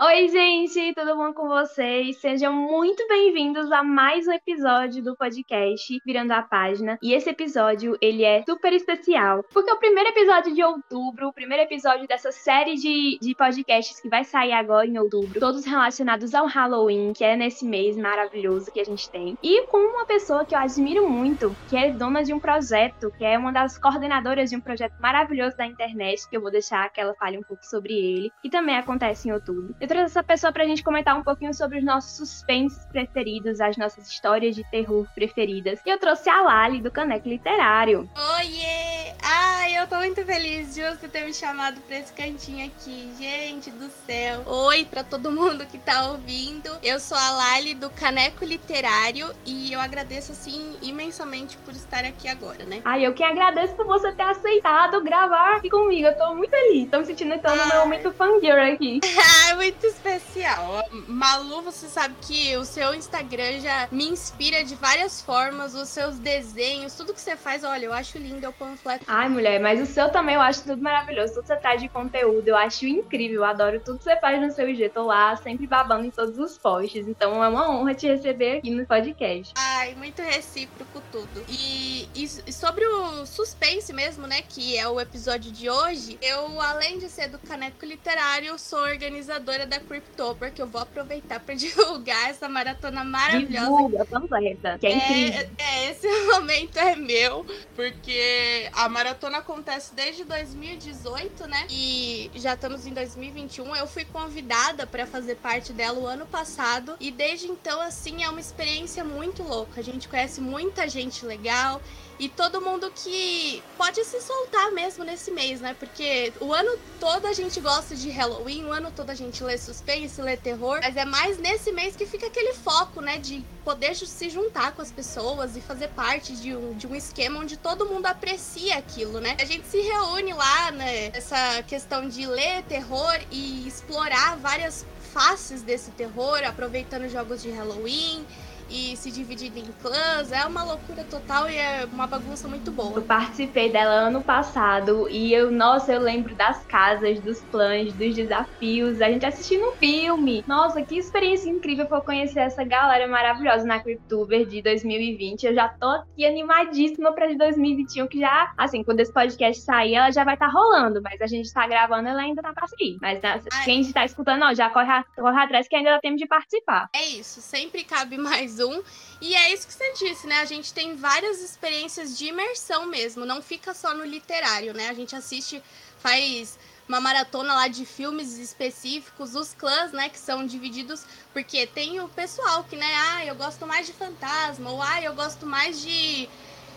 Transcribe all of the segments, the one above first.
Oi, gente, tudo bom com vocês? Sejam muito bem-vindos a mais um episódio do podcast Virando a Página. E esse episódio, ele é super especial, porque é o primeiro episódio de outubro, o primeiro episódio dessa série de, de podcasts que vai sair agora em outubro, todos relacionados ao Halloween, que é nesse mês maravilhoso que a gente tem. E com uma pessoa que eu admiro muito, que é dona de um projeto, que é uma das coordenadoras de um projeto maravilhoso da internet, que eu vou deixar que ela fale um pouco sobre ele, e também acontece em outubro. Eu trouxe essa pessoa pra gente comentar um pouquinho sobre os nossos suspenses preferidos, as nossas histórias de terror preferidas. E eu trouxe a Lali do Caneco Literário. Oiê! Ai, eu tô muito feliz de você ter me chamado pra esse cantinho aqui. Gente do céu. Oi pra todo mundo que tá ouvindo. Eu sou a Lali do Caneco Literário e eu agradeço, assim, imensamente por estar aqui agora, né? Ai, eu que agradeço por você ter aceitado gravar aqui comigo. Eu tô muito feliz. Tô me sentindo então no meu momento fangirl aqui. Ai, muito muito especial. Malu, você sabe que o seu Instagram já me inspira de várias formas, os seus desenhos, tudo que você faz, olha, eu acho lindo, é o panfleto. Ai, mulher, mas o seu também eu acho tudo maravilhoso. Tudo que você traz de conteúdo, eu acho incrível. Eu adoro tudo que você faz no seu IG. Tô lá, sempre babando em todos os posts. Então é uma honra te receber aqui no podcast. Ai, muito recíproco tudo. E, e sobre o suspense mesmo, né, que é o episódio de hoje, eu, além de ser do Caneco Literário, sou organizadora da Cryptober, que eu vou aproveitar para divulgar essa maratona maravilhosa. Divulga, completa, que é, é incrível. É, esse momento é meu, porque a maratona acontece desde 2018, né? E já estamos em 2021. Eu fui convidada para fazer parte dela o ano passado e desde então, assim, é uma experiência muito louca. A gente conhece muita gente legal e todo mundo que pode se soltar mesmo nesse mês, né? Porque o ano todo a gente gosta de Halloween, o ano todo a gente lê suspense, lê terror, mas é mais nesse mês que fica aquele foco, né? De poder se juntar com as pessoas e fazer parte de um, de um esquema onde todo mundo aprecia aquilo, né? A gente se reúne lá, né? Essa questão de ler terror e explorar várias faces desse terror, aproveitando jogos de Halloween e se dividindo em clãs. É uma loucura total e é uma bagunça muito boa. Eu participei dela ano passado e eu, nossa, eu lembro das casas, dos clãs, dos desafios, a gente assistindo um filme. Nossa, que experiência incrível foi conhecer essa galera maravilhosa na Cryptuber de 2020. Eu já tô aqui animadíssima pra de 2021, que já, assim, quando esse podcast sair, ela já vai estar tá rolando, mas a gente tá gravando, ela ainda tá pra sair. Mas né, quem tá escutando, ó, já corre, corre atrás que ainda dá tempo de participar. É isso, sempre cabe mais um. E é isso que você disse, né? A gente tem várias experiências de imersão mesmo, não fica só no literário, né? A gente assiste, faz uma maratona lá de filmes específicos, os clãs, né, que são divididos, porque tem o pessoal que, né, ah, eu gosto mais de fantasma, ou ah, eu gosto mais de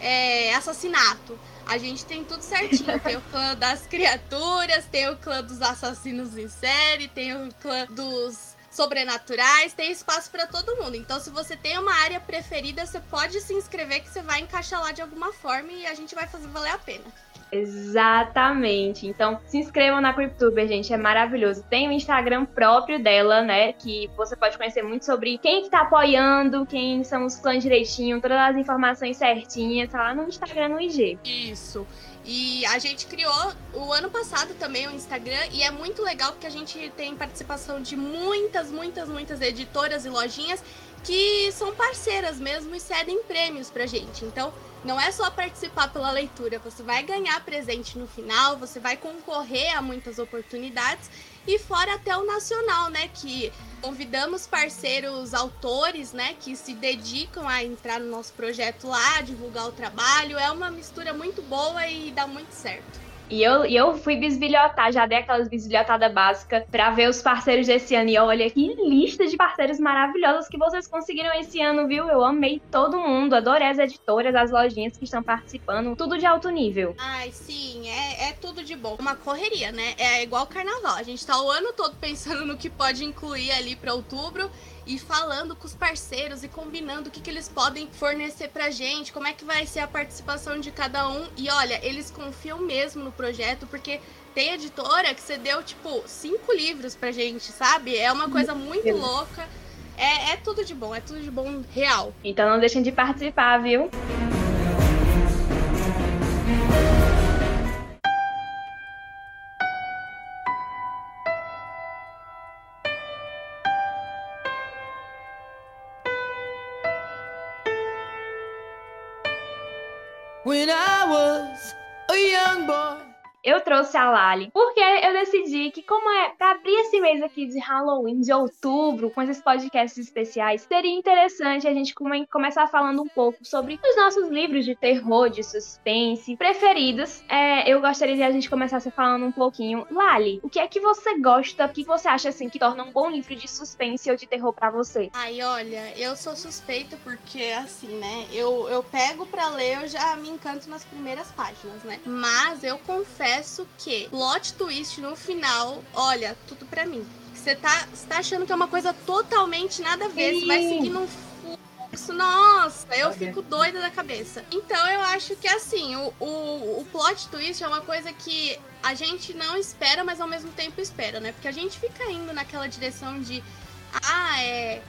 é, assassinato. A gente tem tudo certinho. Tem o clã das criaturas, tem o clã dos assassinos em série, tem o clã dos sobrenaturais, tem espaço para todo mundo. Então, se você tem uma área preferida, você pode se inscrever que você vai encaixar lá de alguma forma e a gente vai fazer valer a pena. Exatamente. Então, se inscrevam na Cryptuber, gente, é maravilhoso. Tem o Instagram próprio dela, né, que você pode conhecer muito sobre quem que tá apoiando, quem são os clãs direitinho, todas as informações certinhas, tá lá no Instagram, no IG. Isso. E a gente criou o ano passado também o Instagram e é muito legal porque a gente tem participação de muitas, muitas, muitas editoras e lojinhas que são parceiras mesmo e cedem prêmios pra gente. Então, não é só participar pela leitura, você vai ganhar presente no final, você vai concorrer a muitas oportunidades e fora até o nacional, né, que convidamos parceiros autores, né, que se dedicam a entrar no nosso projeto lá, divulgar o trabalho. É uma mistura muito boa e dá muito certo. E eu, e eu fui bisbilhotar, já dei aquelas bisbilhotadas básicas pra ver os parceiros desse ano. E olha que lista de parceiros maravilhosos que vocês conseguiram esse ano, viu? Eu amei todo mundo, adorei as editoras, as lojinhas que estão participando, tudo de alto nível. Ai, sim, é, é tudo de bom. Uma correria, né? É igual carnaval. A gente tá o ano todo pensando no que pode incluir ali pra outubro e falando com os parceiros e combinando o que, que eles podem fornecer pra gente, como é que vai ser a participação de cada um. E olha, eles confiam mesmo no projeto, porque tem editora que você deu, tipo, cinco livros pra gente, sabe? É uma coisa muito louca. É, é tudo de bom, é tudo de bom real. Então não deixem de participar, viu? When I was a young boy eu trouxe a Lali, porque eu decidi que, como é para abrir esse mês aqui de Halloween, de outubro, com esses podcasts especiais, seria interessante a gente come começar falando um pouco sobre os nossos livros de terror, de suspense preferidos. É, eu gostaria de a gente começasse falando um pouquinho. Lali, o que é que você gosta, o que você acha assim que torna um bom livro de suspense ou de terror para você? Ai, olha, eu sou suspeita porque, assim, né, eu, eu pego para ler, eu já me encanto nas primeiras páginas, né? Mas eu confesso confesso que plot twist no final, olha, tudo pra mim. Você tá, tá achando que é uma coisa totalmente nada a ver, você vai seguir num fluxo. Nossa, eu fico doida da cabeça. Então eu acho que assim, o, o, o plot twist é uma coisa que a gente não espera, mas ao mesmo tempo espera, né? Porque a gente fica indo naquela direção de ah, é.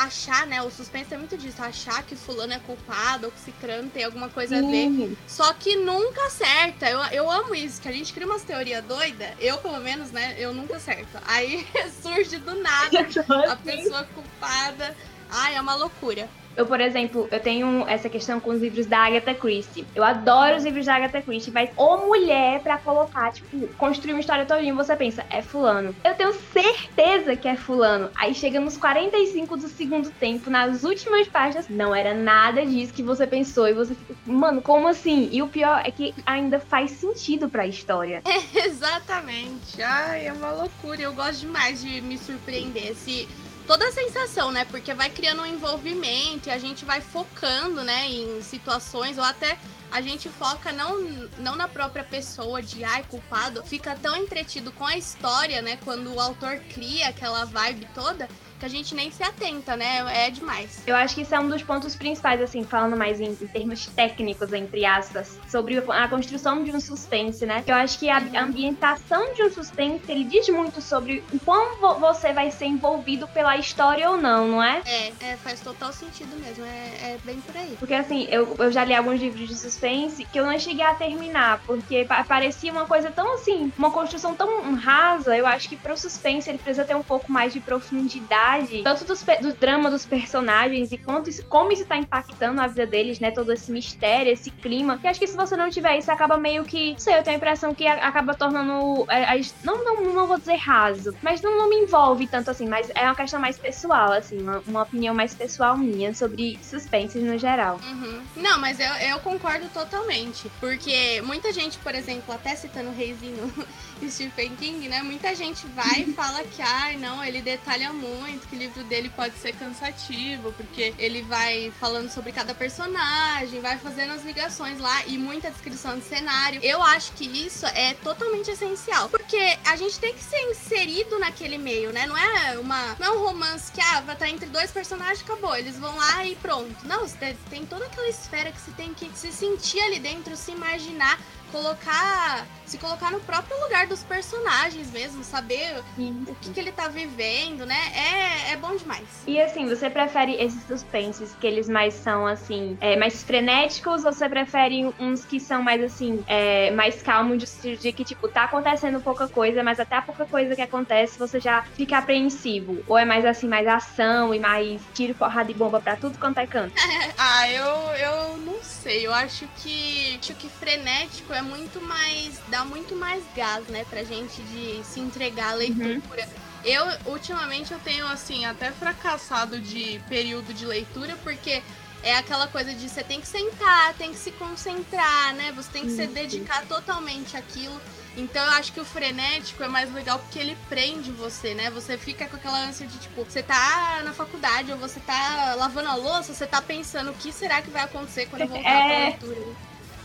achar, né? O suspense é muito disso. Achar que fulano é culpado ou que cicrano tem alguma coisa Sim. a ver. Só que nunca acerta. Eu, eu amo isso, que a gente cria umas teorias doidas. Eu, pelo menos, né? Eu nunca acerto. Aí surge do nada a pessoa culpada. Ai, é uma loucura. Eu, por exemplo, eu tenho essa questão com os livros da Agatha Christie. Eu adoro os livros da Agatha Christie, mas ou mulher para colocar, tipo, construir uma história todinha, você pensa, é fulano. Eu tenho certeza que é fulano. Aí chega nos 45 do segundo tempo, nas últimas páginas, não era nada disso que você pensou e você fica, mano, como assim? E o pior é que ainda faz sentido para a história. Exatamente. Ai, é uma loucura. Eu gosto demais de me surpreender. Se toda a sensação, né? Porque vai criando um envolvimento e a gente vai focando, né, em situações ou até a gente foca não, não na própria pessoa de ai culpado, fica tão entretido com a história, né, quando o autor cria aquela vibe toda, que a gente nem se atenta, né? É demais. Eu acho que isso é um dos pontos principais, assim, falando mais em, em termos técnicos, entre aspas, sobre a construção de um suspense, né? Eu acho que a ambientação de um suspense, ele diz muito sobre o quão você vai ser envolvido pela história ou não, não é? É, é faz total sentido mesmo. É, é bem por aí. Porque, assim, eu, eu já li alguns livros de suspense que eu não cheguei a terminar, porque parecia uma coisa tão, assim, uma construção tão rasa. Eu acho que pro suspense ele precisa ter um pouco mais de profundidade tanto dos, do drama dos personagens e quanto isso, como isso tá impactando a vida deles, né? Todo esse mistério, esse clima. E acho que se você não tiver isso, acaba meio que. Não sei, eu tenho a impressão que acaba tornando. É, não, não, não vou dizer raso, mas não, não me envolve tanto assim, mas é uma questão mais pessoal, assim, uma, uma opinião mais pessoal minha sobre suspenses no geral. Uhum. Não, mas eu, eu concordo totalmente. Porque muita gente, por exemplo, até citando o reizinho Stephen King, né? Muita gente vai e fala que, ai, não, ele detalha muito, que o livro dele pode ser cansativo, porque ele vai falando sobre cada personagem, vai fazendo as ligações lá e muita descrição de cenário. Eu acho que isso é totalmente essencial, porque a gente tem que ser inserido naquele meio, né? Não é uma não é um romance que ah, vai estar entre dois personagens acabou, eles vão lá e pronto. Não, tem toda aquela esfera que você tem que se sentir ali dentro, se imaginar colocar. Se colocar no próprio lugar dos personagens mesmo, saber Sim. o que, que, ele tá vivendo, né? É, é bom demais. E assim, você prefere esses suspenses que eles mais são assim, é, mais frenéticos, ou você prefere uns que são mais assim, é, mais calmos, de, de, que, tipo, tá acontecendo pouca coisa, mas até a pouca coisa que acontece você já fica apreensivo? Ou é mais assim, mais ação e mais tiro, porrada e bomba pra tudo quanto é canto? ah, eu, eu não sei. Eu acho que, acho que frenético é muito mais. dá muito mais gás, né, pra gente de se entregar à leitura. Uhum. Eu, ultimamente, eu tenho, assim, até fracassado de período de leitura, porque é aquela coisa de você tem que sentar, tem que se concentrar, né? Você tem que se dedicar totalmente àquilo. Então eu acho que o frenético é mais legal porque ele prende você, né? Você fica com aquela ânsia de tipo, você tá na faculdade ou você tá lavando a louça, você tá pensando o que será que vai acontecer quando eu voltar é... pra leitura.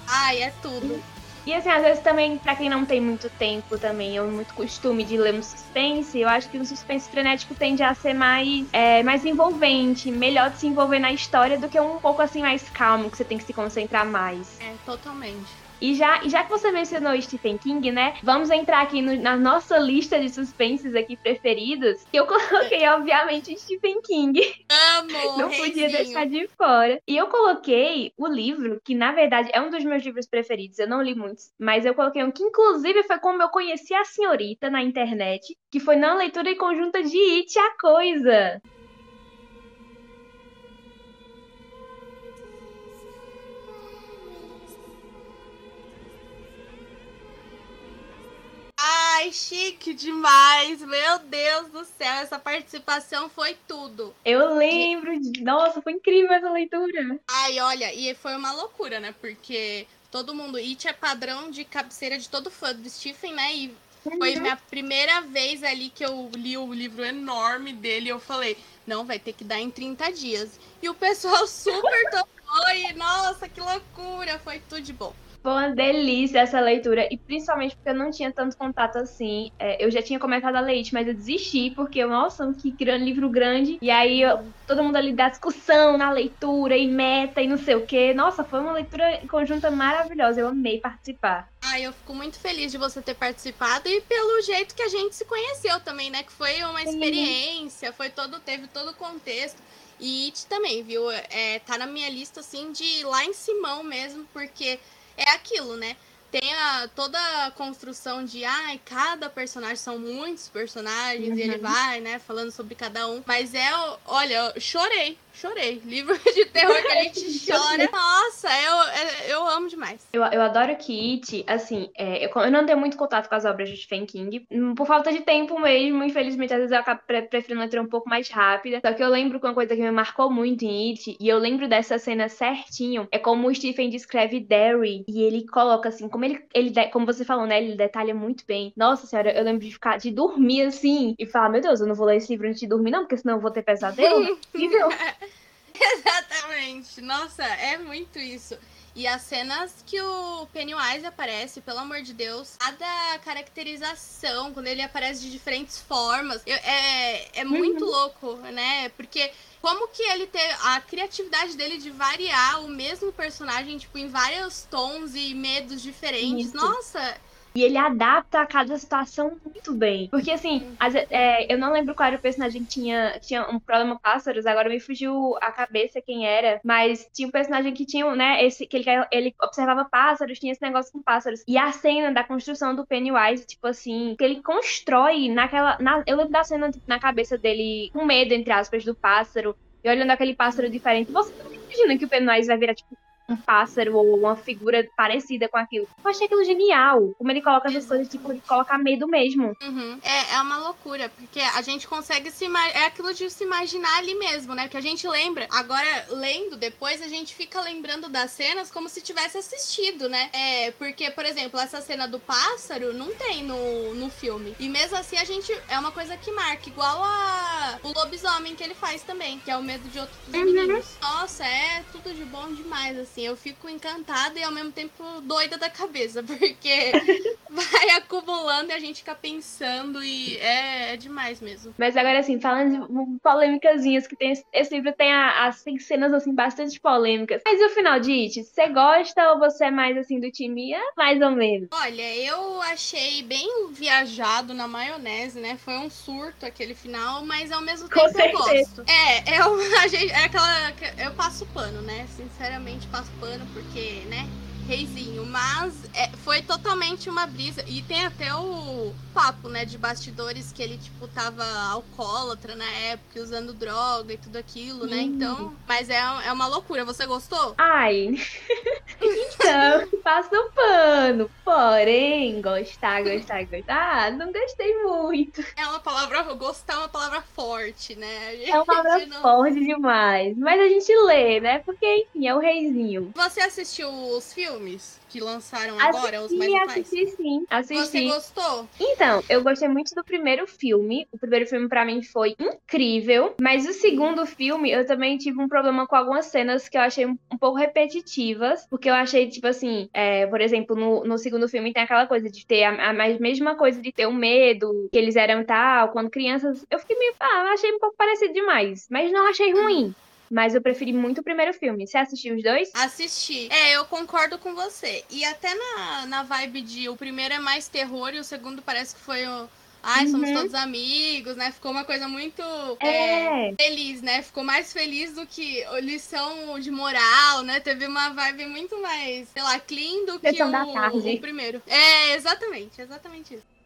Ai, é tudo. E assim, às vezes também, para quem não tem muito tempo também, ou muito costume de ler um suspense, eu acho que o suspense frenético tende a ser mais, é, mais envolvente, melhor de se envolver na história do que um pouco assim mais calmo, que você tem que se concentrar mais. É, totalmente. E já, já que você mencionou Stephen King, né? Vamos entrar aqui no, na nossa lista de suspenses aqui preferidos. Que eu coloquei, obviamente, Stephen King. Amo! Não podia deixar de fora. E eu coloquei o livro, que na verdade é um dos meus livros preferidos. Eu não li muitos, mas eu coloquei um que, inclusive, foi como eu conheci a senhorita na internet, que foi na leitura em conjunta de It a Coisa. Ai, chique demais. Meu Deus do céu, essa participação foi tudo. Eu lembro. De... Nossa, foi incrível essa leitura. Ai, olha, e foi uma loucura, né? Porque todo mundo. It é padrão de cabeceira de todo fã do Stephen, né? E foi uhum. minha primeira vez ali que eu li o livro enorme dele. E eu falei, não, vai ter que dar em 30 dias. E o pessoal super topou. e nossa, que loucura! Foi tudo de bom. Foi uma delícia essa leitura, e principalmente porque eu não tinha tanto contato assim. É, eu já tinha começado a ler, mas eu desisti, porque, nossa, que grande, livro grande. E aí eu, todo mundo ali da discussão na leitura e meta e não sei o que. Nossa, foi uma leitura conjunta maravilhosa. Eu amei participar. Ah, eu fico muito feliz de você ter participado e pelo jeito que a gente se conheceu também, né? Que foi uma experiência, foi todo, teve todo o contexto. E It também, viu? É, tá na minha lista, assim, de lá em Simão mesmo, porque é aquilo, né? Tem a, toda a construção de, ai, cada personagem são muitos personagens uhum. e ele uhum. vai, né, falando sobre cada um. Mas é, olha, eu chorei chorei. Livro de terror que a gente chora. Nossa, eu, é, eu amo demais. Eu, eu adoro que It, assim, é, eu, eu, não tenho muito contato com as obras de Stephen King, hum, por falta de tempo mesmo. Infelizmente, às vezes eu acabo pre preferindo leitura um pouco mais rápida. Só que eu lembro que uma coisa que me marcou muito em It, e eu lembro dessa cena certinho, é como o Stephen descreve Derry, e ele coloca assim, como ele, ele como você falou, né, ele detalha muito bem. Nossa senhora, eu lembro de ficar, de dormir assim, e falar, meu Deus, eu não vou ler esse livro antes de dormir não, porque senão eu vou ter pesadelo. Incrível. Exatamente. Nossa, é muito isso. E as cenas que o Pennywise aparece, pelo amor de Deus, cada caracterização, quando ele aparece de diferentes formas, eu, é, é muito uhum. louco, né? Porque como que ele tem a criatividade dele de variar o mesmo personagem, tipo, em vários tons e medos diferentes. Isso. Nossa, e ele adapta a cada situação muito bem. Porque, assim, as, é, eu não lembro qual era o personagem que tinha, tinha um problema com pássaros, agora me fugiu a cabeça quem era. Mas tinha um personagem que tinha, né, esse, que ele, ele observava pássaros, tinha esse negócio com pássaros. E a cena da construção do Pennywise, tipo assim, que ele constrói naquela. Na, eu lembro da cena tipo, na cabeça dele, com medo, entre aspas, do pássaro. E olhando aquele pássaro diferente. Você não imagina que o Pennywise vai virar, tipo, um pássaro ou uma figura parecida com aquilo. Eu achei aquilo genial. Como ele coloca essas coisas, tipo, ele coloca medo mesmo. Uhum. É, é uma loucura, porque a gente consegue se É aquilo de se imaginar ali mesmo, né? Que a gente lembra. Agora, lendo depois, a gente fica lembrando das cenas como se tivesse assistido, né? É, porque, por exemplo, essa cena do pássaro não tem no, no filme. E mesmo assim, a gente. É uma coisa que marca, igual a o lobisomem que ele faz também, que é o medo de outros uhum. meninos. Nossa, é tudo de bom demais, assim assim, eu fico encantada e ao mesmo tempo doida da cabeça, porque vai acumulando e a gente fica pensando e é, é demais mesmo. Mas agora, assim, falando de polêmicazinhas que tem, esse livro tem, as, tem cenas, assim, bastante polêmicas. Mas o final de It, você gosta ou você é mais, assim, do time? É mais ou menos. Olha, eu achei bem viajado na maionese, né? Foi um surto aquele final, mas ao mesmo tempo eu gosto. É, é, uma, é aquela. Eu passo pano, né? Sinceramente, passo pano porque, né? Reizinho, mas é, foi totalmente uma brisa. E tem até o papo, né, de bastidores que ele, tipo, tava alcoólatra na época, usando droga e tudo aquilo, né? Então, mas é, é uma loucura. Você gostou? Ai, então, passa o pano. Porém, gostar, gostar, gostar, não gostei muito. É uma palavra, gostar é uma palavra forte, né? É uma palavra não... forte demais. Mas a gente lê, né? Porque, enfim, é o reizinho. Você assistiu os filmes? Filmes que lançaram agora, assisti, os mais assisti, sim. Assisti. Você gostou? Então, eu gostei muito do primeiro filme. O primeiro filme para mim foi incrível, mas o segundo filme eu também tive um problema com algumas cenas que eu achei um, um pouco repetitivas, porque eu achei tipo assim, é, por exemplo, no, no segundo filme tem aquela coisa de ter a, a mesma coisa de ter o um medo que eles eram tal quando crianças. Eu fiquei meio, ah, achei um pouco parecido demais, mas não achei ruim. Mas eu preferi muito o primeiro filme. Você assistiu os dois? Assisti. É, eu concordo com você. E até na, na vibe de o primeiro é mais terror e o segundo parece que foi o. Ai, uhum. somos todos amigos, né? Ficou uma coisa muito é. É, feliz, né? Ficou mais feliz do que lição de moral, né? Teve uma vibe muito mais, sei lá, clean do que o, o primeiro. É, exatamente, exatamente isso.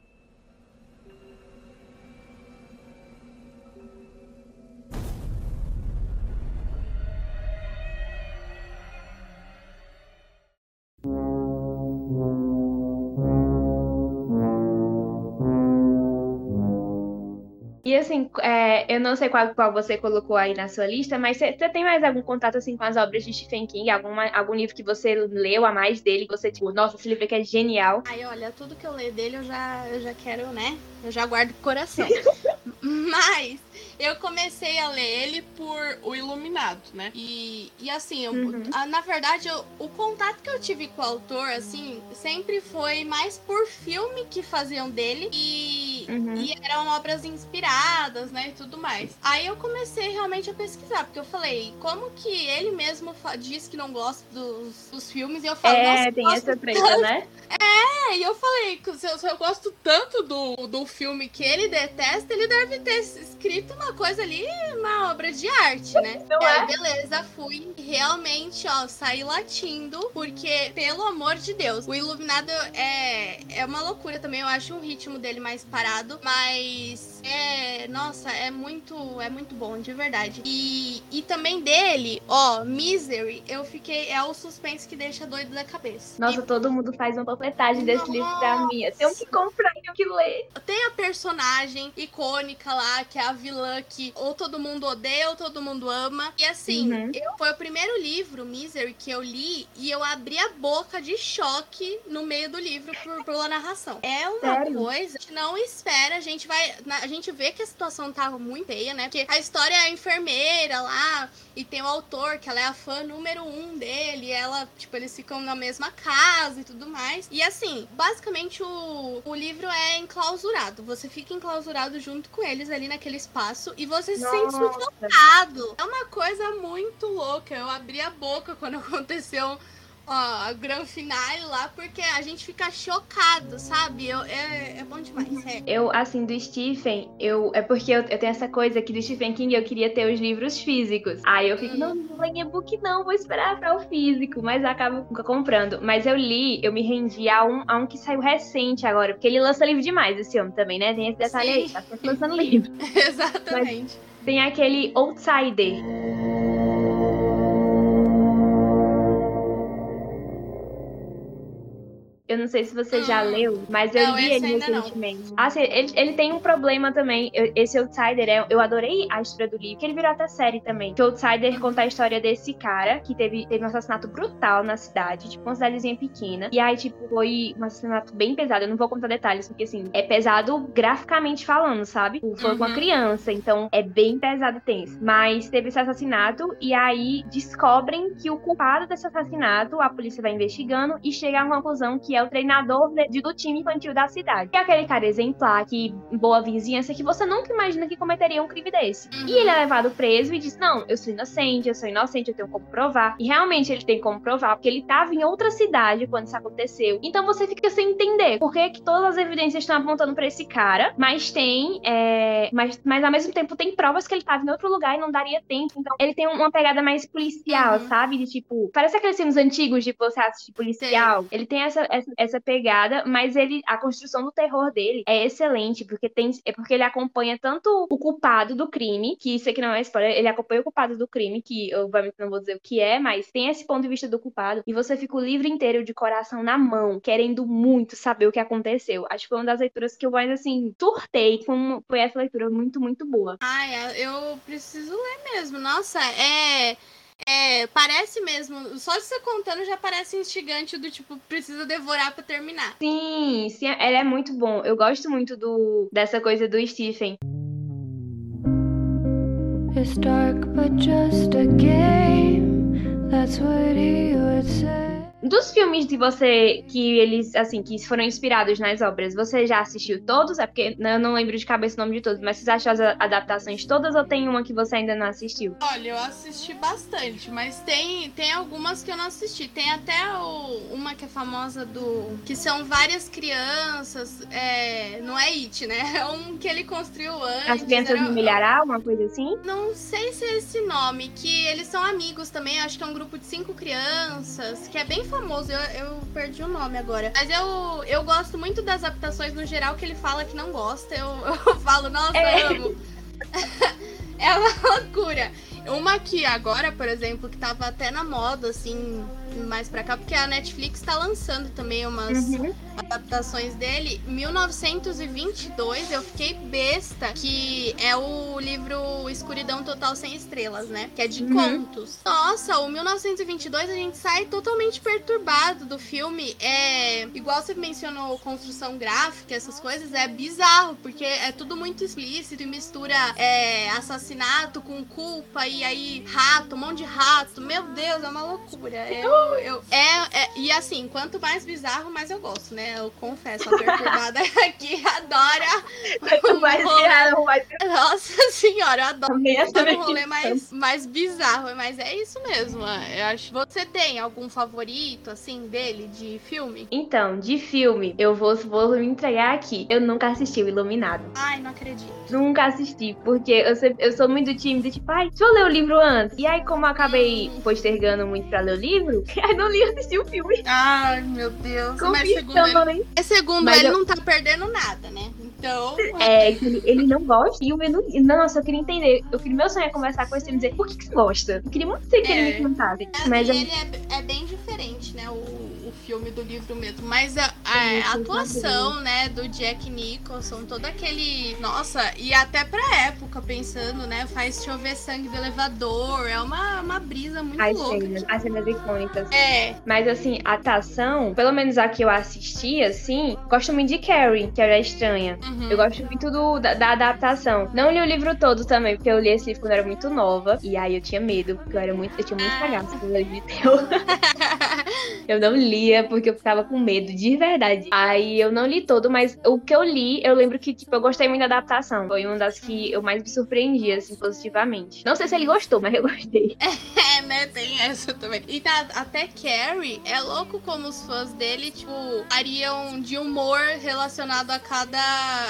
E assim, é, eu não sei qual, qual você colocou aí na sua lista, mas você tem mais algum contato assim com as obras de Stephen King? Alguma, algum livro que você leu a mais dele? Que você, tipo, nossa, esse livro aqui é genial. Ai, olha, tudo que eu leio dele eu já, eu já quero, né? Eu já guardo o coração. mas eu comecei a ler ele por O Iluminado, né? E, e assim, eu, Uhum. a- na verdade, eu- o contato que eu tive com o autor, assim, sempre foi mais por filme que faziam dele e, Uhum. e eram obras inspiradas, né? E tudo mais. Aí eu comecei realmente a pesquisar, porque eu falei, como que ele mesmo diz que não gosta dos, dos filmes e eu falo, nossa, É, eu tem essa treta, né? é, e eu falei que se eu, se eu gosto tanto do, do filme que ele detesta, ele deve ter escrito uma coisa ali, uma obra de arte, né? Não Aí, é? beleza, fui. Realmente, ó, saí latindo, porque, pelo amor de Deus, o Iluminado é, é uma loucura também. Eu acho o ritmo dele mais parado, mas é. Nossa, é muito, é muito bom, de verdade. E, e também dele, ó, Misery, eu fiquei. É o suspense que deixa doido da cabeça. Nossa, todo mundo faz uma panfletagem desse livro pra mim. Eu tenho que comprar, tenho que ler. Tem a personagem icônica lá, que é a vilã que ou todo mundo odeia ou todo mundo ama. E assim, Uhum. eu, foi o primeiro livro, Misery, que eu li e eu abri a boca de choque no meio do livro por, pela narração. É uma Sério? coisa que não espera, a gente vai. na- A gente vê que a situação tá muito feia, né? Porque a história é a enfermeira lá, e tem o autor, que ela é a fã número um dele, e ela, tipo, eles ficam na mesma casa e tudo mais. E assim, basicamente o, o livro é enclausurado. Você fica enclausurado junto com eles ali naquele espaço e você se sente Nossa. sufocado. É uma coisa muito louca. Eu abri a boca quando aconteceu ó, a gran finale lá, porque a gente fica chocado, sabe? Eu, é, é bom demais. É. Eu, assim, do Stephen, eu. É porque eu, eu tenho essa coisa aqui do Stephen King, eu queria ter os livros físicos. Aí eu fico, Hum. não, não vou ler em e-book, não, vou esperar pra o físico. Mas acabo comprando. Mas eu li, eu me rendi a um, a um que saiu recente agora, porque ele lança livro demais, esse homem também, né? Tem esse detalhe aí, Sim. tá sempre lançando livro. Exatamente. Tem aquele Outsider. Eu não sei se você já Hum. leu, mas eu Não, li ele recentemente. Assim, ele, ele tem um problema também. eu- esse Outsider, é- eu adorei a história do livro, que ele virou até série também. Que o Outsider conta a história desse cara que teve, teve um assassinato brutal na cidade, tipo, uma cidadezinha pequena. E aí, tipo, foi um assassinato bem pesado. Eu não vou contar detalhes, porque assim, é pesado graficamente falando, sabe? Foi com uma Uhum. criança, então é bem pesado e tenso. Mas teve esse assassinato, e aí descobrem que o culpado desse assassinato, a polícia vai investigando e chega à conclusão que é o treinador de- do time infantil da cidade. É aquele cara exemplar, que boa vizinhança, que você nunca imagina que cometeria um crime desse. E ele é levado preso e diz: Não, eu sou inocente, eu sou inocente, eu tenho como provar. E realmente ele tem como provar, porque ele tava em outra cidade quando isso aconteceu. Então você fica sem entender por que, que todas as evidências estão apontando pra esse cara, mas tem. é, mas, mas ao mesmo tempo tem provas que ele tava em outro lugar e não daria tempo. Então ele tem uma pegada mais policial, Uhum. sabe? De tipo. Parece aqueles filmes antigos de você assistir policial. Ele tem essa, essa, essa pegada, mas ele. A construção do terror dele é excelente, porque tem. É porque ele acompanha tanto o culpado do crime, que isso aqui não é spoiler, ele acompanha o culpado do crime, que obviamente não vou dizer o que é, mas tem esse ponto de vista do culpado, e você fica o livro inteiro de coração na mão, querendo muito saber o que aconteceu. Acho que foi uma das leituras que eu mais, assim, surtei foi essa leitura muito, muito boa. Ai, eu preciso ler mesmo. Nossa, é. É, parece mesmo, só de você contando já parece instigante do tipo, precisa devorar pra terminar. Sim, sim, ela é muito bom. Eu gosto muito do dessa coisa do Stephen. It's dark, but just a game. That's what he would say. Dos filmes de você que eles, assim, que foram inspirados nas obras, você já assistiu todos? É porque eu não lembro de cabeça o nome de todos, mas você achou as adaptações todas ou tem uma que você ainda não assistiu? Olha, eu assisti bastante, mas tem, tem algumas que eu não assisti. Tem até o- uma que é famosa do. que são várias crianças. É, não é It, né? É um que ele construiu antes. As crianças era- do milharal, uma coisa assim? Não sei se é esse nome, que eles são amigos também, acho que é um grupo de cinco crianças, que é bem famoso, eu, eu perdi o nome agora. Mas eu, eu gosto muito das adaptações no geral, que ele fala que não gosta, eu, eu falo, nossa, É. amo. é uma loucura. Uma que agora, por exemplo, que tava até na moda, assim, mais pra cá, porque a Netflix tá lançando também umas, Uhum. adaptações dele, 1922, eu fiquei besta, que é o livro Escuridão Total Sem Estrelas, né? Que é de Uhum. contos. Nossa, o 1922 a gente sai totalmente perturbado do filme. É igual você mencionou construção gráfica, essas coisas, é bizarro, porque é tudo muito explícito e mistura é, assassinato com culpa e aí rato, um monte de rato. Meu Deus, é uma loucura. Eu, eu, é, é- e assim, quanto mais bizarro, mais eu gosto, né? Eu confesso, a perturbada aqui adora. Quanto mais virar, mais Nossa senhora, eu adoro. Todo um rolê mais, mais bizarro, mas é isso mesmo. é, Eu acho. Você tem algum favorito, assim, dele, de filme? Então, de filme, eu vou, vou me entregar aqui. Eu nunca assisti o Iluminado. Ai, não acredito. Nunca assisti, porque eu, sempre- eu sou muito tímida, tipo, ai, deixa eu ler o livro antes. E aí, como eu acabei postergando muito pra ler o livro, aí não li assisti o filme. Ai, meu Deus. Mas segundo ele, mas segundo Mas ele eu- não tá perdendo nada, né? Então. É, que ele, ele não gosta. E eu não. Nossa, eu queria entender. Eu queria, meu sonho é conversar com ele e dizer por que, que você gosta. Eu queria muito ser que É. ele me contasse. Assim, Mas ele é, é bem diferente, né? O, o filme do livro mesmo. Mas a, a- a atuação, né, do Jack Nicholson, todo aquele. Nossa, e até pra época, pensando, né? Faz chover sangue do elevador. É uma, uma brisa muito as louca. cenas, as cenas icônicas. É, Mas assim, a atuação, pelo menos a que eu assisti, assim, gosto muito de Carrie, Carrie é estranha. uhum. Eu gosto muito do, da, da adaptação. Não li o livro todo também, porque eu li esse livro quando eu era muito nova. E aí eu tinha medo, porque eu era muito. Eu tinha muito Ah. cagaço com livro de terror. Eu não lia porque eu ficava com medo, de verdade. Aí eu não li todo, mas o que eu li, eu lembro que, tipo, eu gostei muito da adaptação. Foi uma das que eu mais me surpreendi, assim, positivamente. Não sei se ele gostou, mas eu gostei. É, né? Tem essa também. E tá, até Carrie é louco como os fãs dele, tipo, fariam de humor relacionado a cada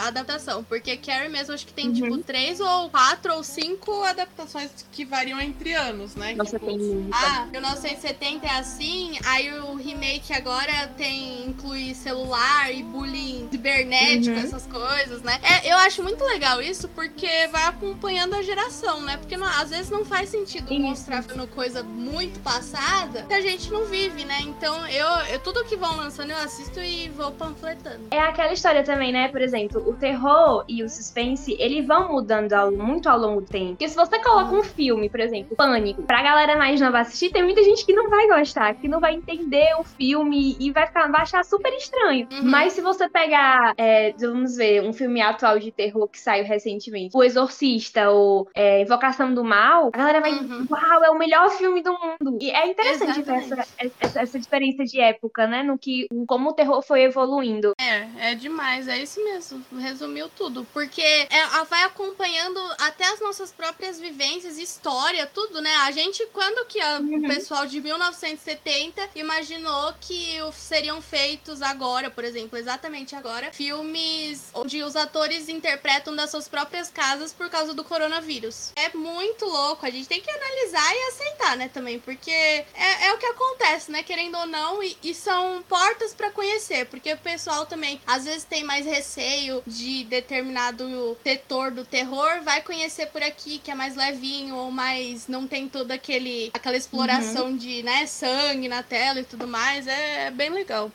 adaptação. Porque Carrie mesmo acho que tem, Uhum. tipo, três ou quatro ou cinco adaptações que variam entre anos, né? Nossa, tipo, tem muita. Ah, 1970 é assim, aí o remake agora tem inclui celular e bullying cibernético, Uhum. essas coisas, né? É, eu acho muito legal isso porque vai acompanhando a geração, né? Porque não- às vezes não faz sentido Isso. mostrar coisa muito passada que a gente não vive, né? Então eu, eu tudo que vão lançando eu assisto e vou panfletando. É aquela história também, né? Por exemplo, o terror e o suspense, eles vão mudando ao- muito ao longo do tempo. Porque se você coloca um filme, por exemplo, Pânico, pra galera mais nova assistir, tem muita gente que não vai gostar, que não vai entender o filme e vai, ficar, vai achar super estranho. Uhum. Mas se você pegar, é, vamos ver, um filme atual de terror que saiu recentemente, O Exorcista ou é, Invocação do Mal, a galera vai, Uhum. uau, é o melhor filme do mundo. E é interessante ver essa, essa, essa diferença de época, né? No que, como o terror foi evoluindo. É, é demais, é isso mesmo. Resumiu tudo. Porque é, vai acompanhando até as nossas próprias vivências, história, tudo, né? A gente, quando que a- Uhum. o pessoal de 1970 imaginou que seriam feitos agora, por exemplo, exatamente agora, filmes onde os atores interpretam das suas próprias casas por causa do coronavírus. É muito louco, a gente tem que analisar e aceitar, né, também, porque é, é o que acontece, né, querendo ou não, e, e são portas pra conhecer, porque o pessoal também, às vezes, tem mais receio de determinado setor do terror, vai conhecer por aqui, que é mais levinho, ou mais não tem toda aquele, aquela exploração de, né, sangue na tela e tudo mais, é bem legal.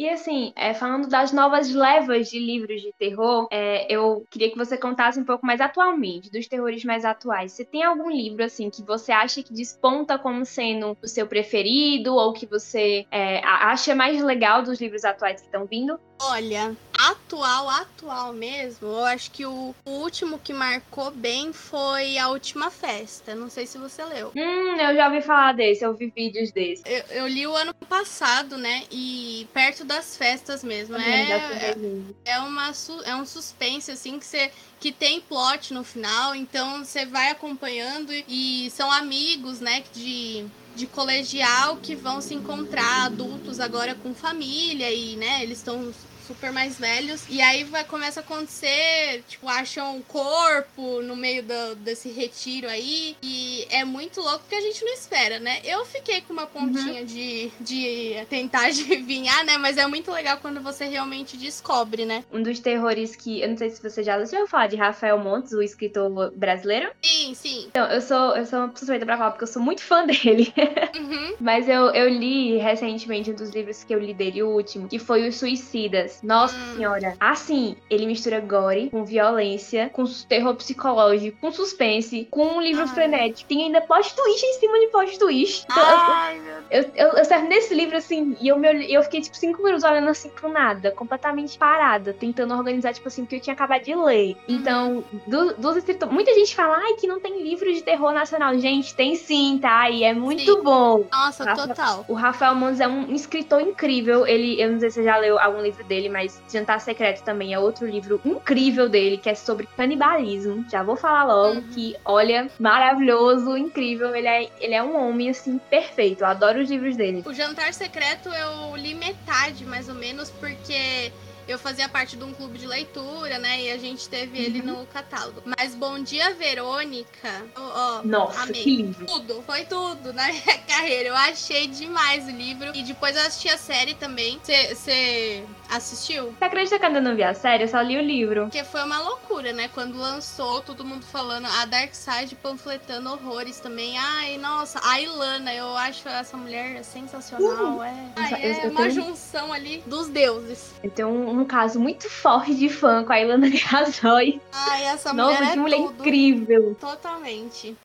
E assim, é, falando das novas levas de livros de terror, é, eu queria que você contasse um pouco mais atualmente, dos terrores mais atuais. Você tem algum livro, assim, que você acha que desponta como sendo o seu preferido, ou que você é, acha mais legal dos livros atuais que estão vindo? Olha, atual, atual mesmo, eu acho que o, o último que marcou bem foi A Última Festa. Não sei se você leu. Hum, eu já ouvi falar desse, eu vi vídeos desse. Eu, eu li o ano passado, né? E perto das festas mesmo. Também, já É, vendo. é, uma, é um suspense, assim, que você. Que tem plot no final, então você vai acompanhando e são amigos, né, de, de colegial que vão se encontrar, adultos agora com família e, né, eles estão super mais velhos. E aí vai, começa a acontecer, tipo, acham um corpo no meio do, desse retiro aí. E é muito louco que a gente não espera, né? Eu fiquei com uma pontinha uhum. de, de tentar adivinhar, né? Mas é muito legal quando você realmente descobre, né? Um dos terrores que. Eu não sei se você já ouviu falar de Rafael Montes, o escritor brasileiro. Sim, sim. Então, eu sou, eu sou uma suspeita pra falar, porque eu sou muito fã dele. Uhum. Mas eu, eu li recentemente um dos livros que eu li dele, o último, que foi Os Suicidas. Nossa hum. senhora. Assim, ele mistura gore com violência, com terror psicológico, com suspense, com um livro Ai. frenético. Tem ainda plot twist em cima de plot twist. Então, Ai, eu, eu, eu, eu terminei esse livro assim, e eu, me, eu fiquei tipo cinco minutos olhando assim pro nada, completamente parada, tentando organizar, tipo assim, porque eu tinha acabado de ler. Uhum. Então, do, dos escritores. Muita gente fala, ai, que não tem livro de terror nacional. Gente, tem sim, tá? E é muito sim. bom. Nossa, Rafa, total. O Rafael Mons é um escritor incrível. Ele, eu não sei se você já leu algum livro dele, mas Jantar Secreto também é outro livro incrível dele, que é sobre canibalismo. Já vou falar logo uhum. que, olha, maravilhoso, incrível. Ele é, ele é um homem, assim, perfeito. Eu adoro os livros dele. O Jantar Secreto eu li metade, mais ou menos, porque eu fazia parte de um clube de leitura, né? E a gente teve uhum. ele no catálogo. Mas Bom Dia Verônica, ó, Nossa, amei. que livro. Tudo, foi tudo na minha carreira. Eu achei demais o livro. E depois eu assisti a série também. Você assistiu? Você acredita que eu ainda não vi a série? Eu só li o livro. Porque foi uma loucura, né? Quando lançou, todo mundo falando, a Dark Side panfletando horrores também. Ai, nossa, a Ilana, eu acho essa mulher sensacional. Uh, é, Ai, é uma tenho... junção ali dos deuses. Eu tenho um um caso muito forte de fã com a Ilana Casoy. Ai, essa mulher Nossa, é que mulher tudo. incrível. Totalmente.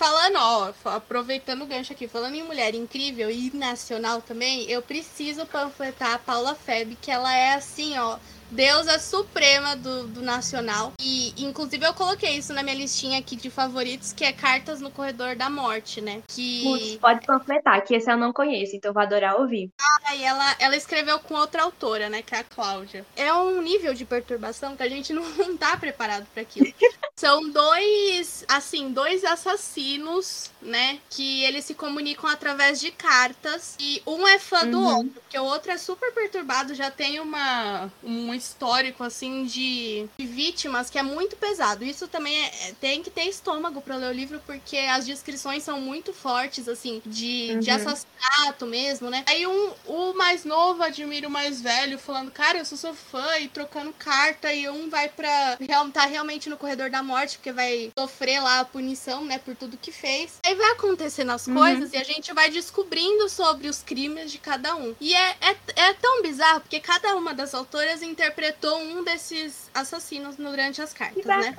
Falando, ó, aproveitando o gancho aqui, falando em mulher incrível e nacional também, eu preciso panfletar a Paula Feb, que ela é assim, ó, deusa suprema do, do Nacional. E, inclusive, eu coloquei isso na minha listinha aqui de favoritos, que é Cartas no Corredor da Morte, né? Que... Putz, pode completar, que esse eu não conheço, então vou adorar ouvir. Ah, e ela, ela escreveu com outra autora, né? Que é a Cláudia. É um nível de perturbação que a gente não, tá preparado para aquilo. São dois, assim, dois assassinos, né? Que eles se comunicam através de cartas. E um é fã uhum. do outro, porque o outro é super perturbado, já tem uma, um histórico, assim, de, de vítimas que é muito pesado. Isso também é, é tem que ter estômago para ler o livro, porque as descrições são muito fortes, assim, de, uhum. de assassinato mesmo, né? Aí um, o mais novo admira o mais velho, falando, cara, eu sou seu fã, e trocando carta, e um vai pra. tá realmente no corredor da morte, porque vai sofrer lá a punição, né, por tudo que fez. Aí vai acontecendo as uhum. coisas e a gente vai descobrindo sobre os crimes de cada um. E é, é, é tão bizarro, porque cada uma das autoras interpreta interpretou um desses assassinos durante as cartas, né?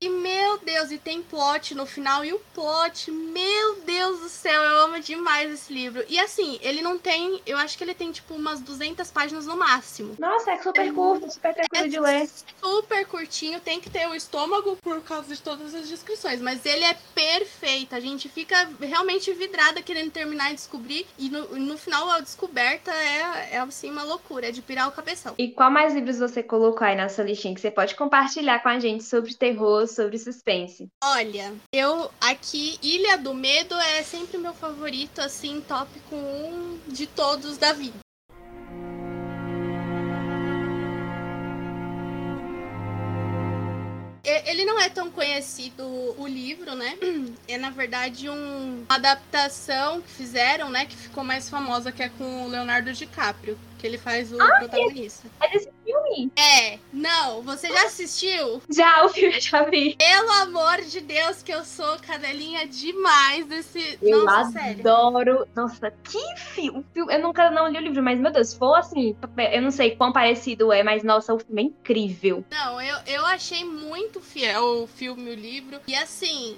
E meu Deus, e tem plot no final. E o plot, meu Deus do céu, eu amo demais esse livro. E assim, ele não tem, eu acho que ele tem tipo umas 200 páginas no máximo. Nossa, é super é, curto, super tranquilo é de ler. Super curtinho, tem que ter o estômago por causa de todas as descrições. Mas ele é perfeito. A gente fica realmente vidrada querendo terminar e descobrir. E no, no final a descoberta é, é assim uma loucura, é de pirar o cabeção. E qual mais livros você colocou aí na sua listinha que você pode compartilhar com a gente sobre terror, sobre suspense? Olha, eu aqui, Ilha do Medo é sempre meu favorito, assim, tópico 1 de todos da vida. Ele não é tão conhecido o livro, né? É na verdade um, uma adaptação que fizeram, né? Que ficou mais famosa, que é com o Leonardo DiCaprio que ele faz o ah, protagonista. É desse filme? É. Não, você já assistiu? Já, o filme eu já vi. Pelo amor de Deus, que eu sou cadelinha demais desse. Eu Nossa, adoro. Sério. Nossa, que filme. Eu nunca não li o livro, mas, meu Deus, se for assim, eu não sei quão parecido é, mas nossa, o filme é incrível. Não, eu, eu achei muito fiel o filme, o livro. E assim,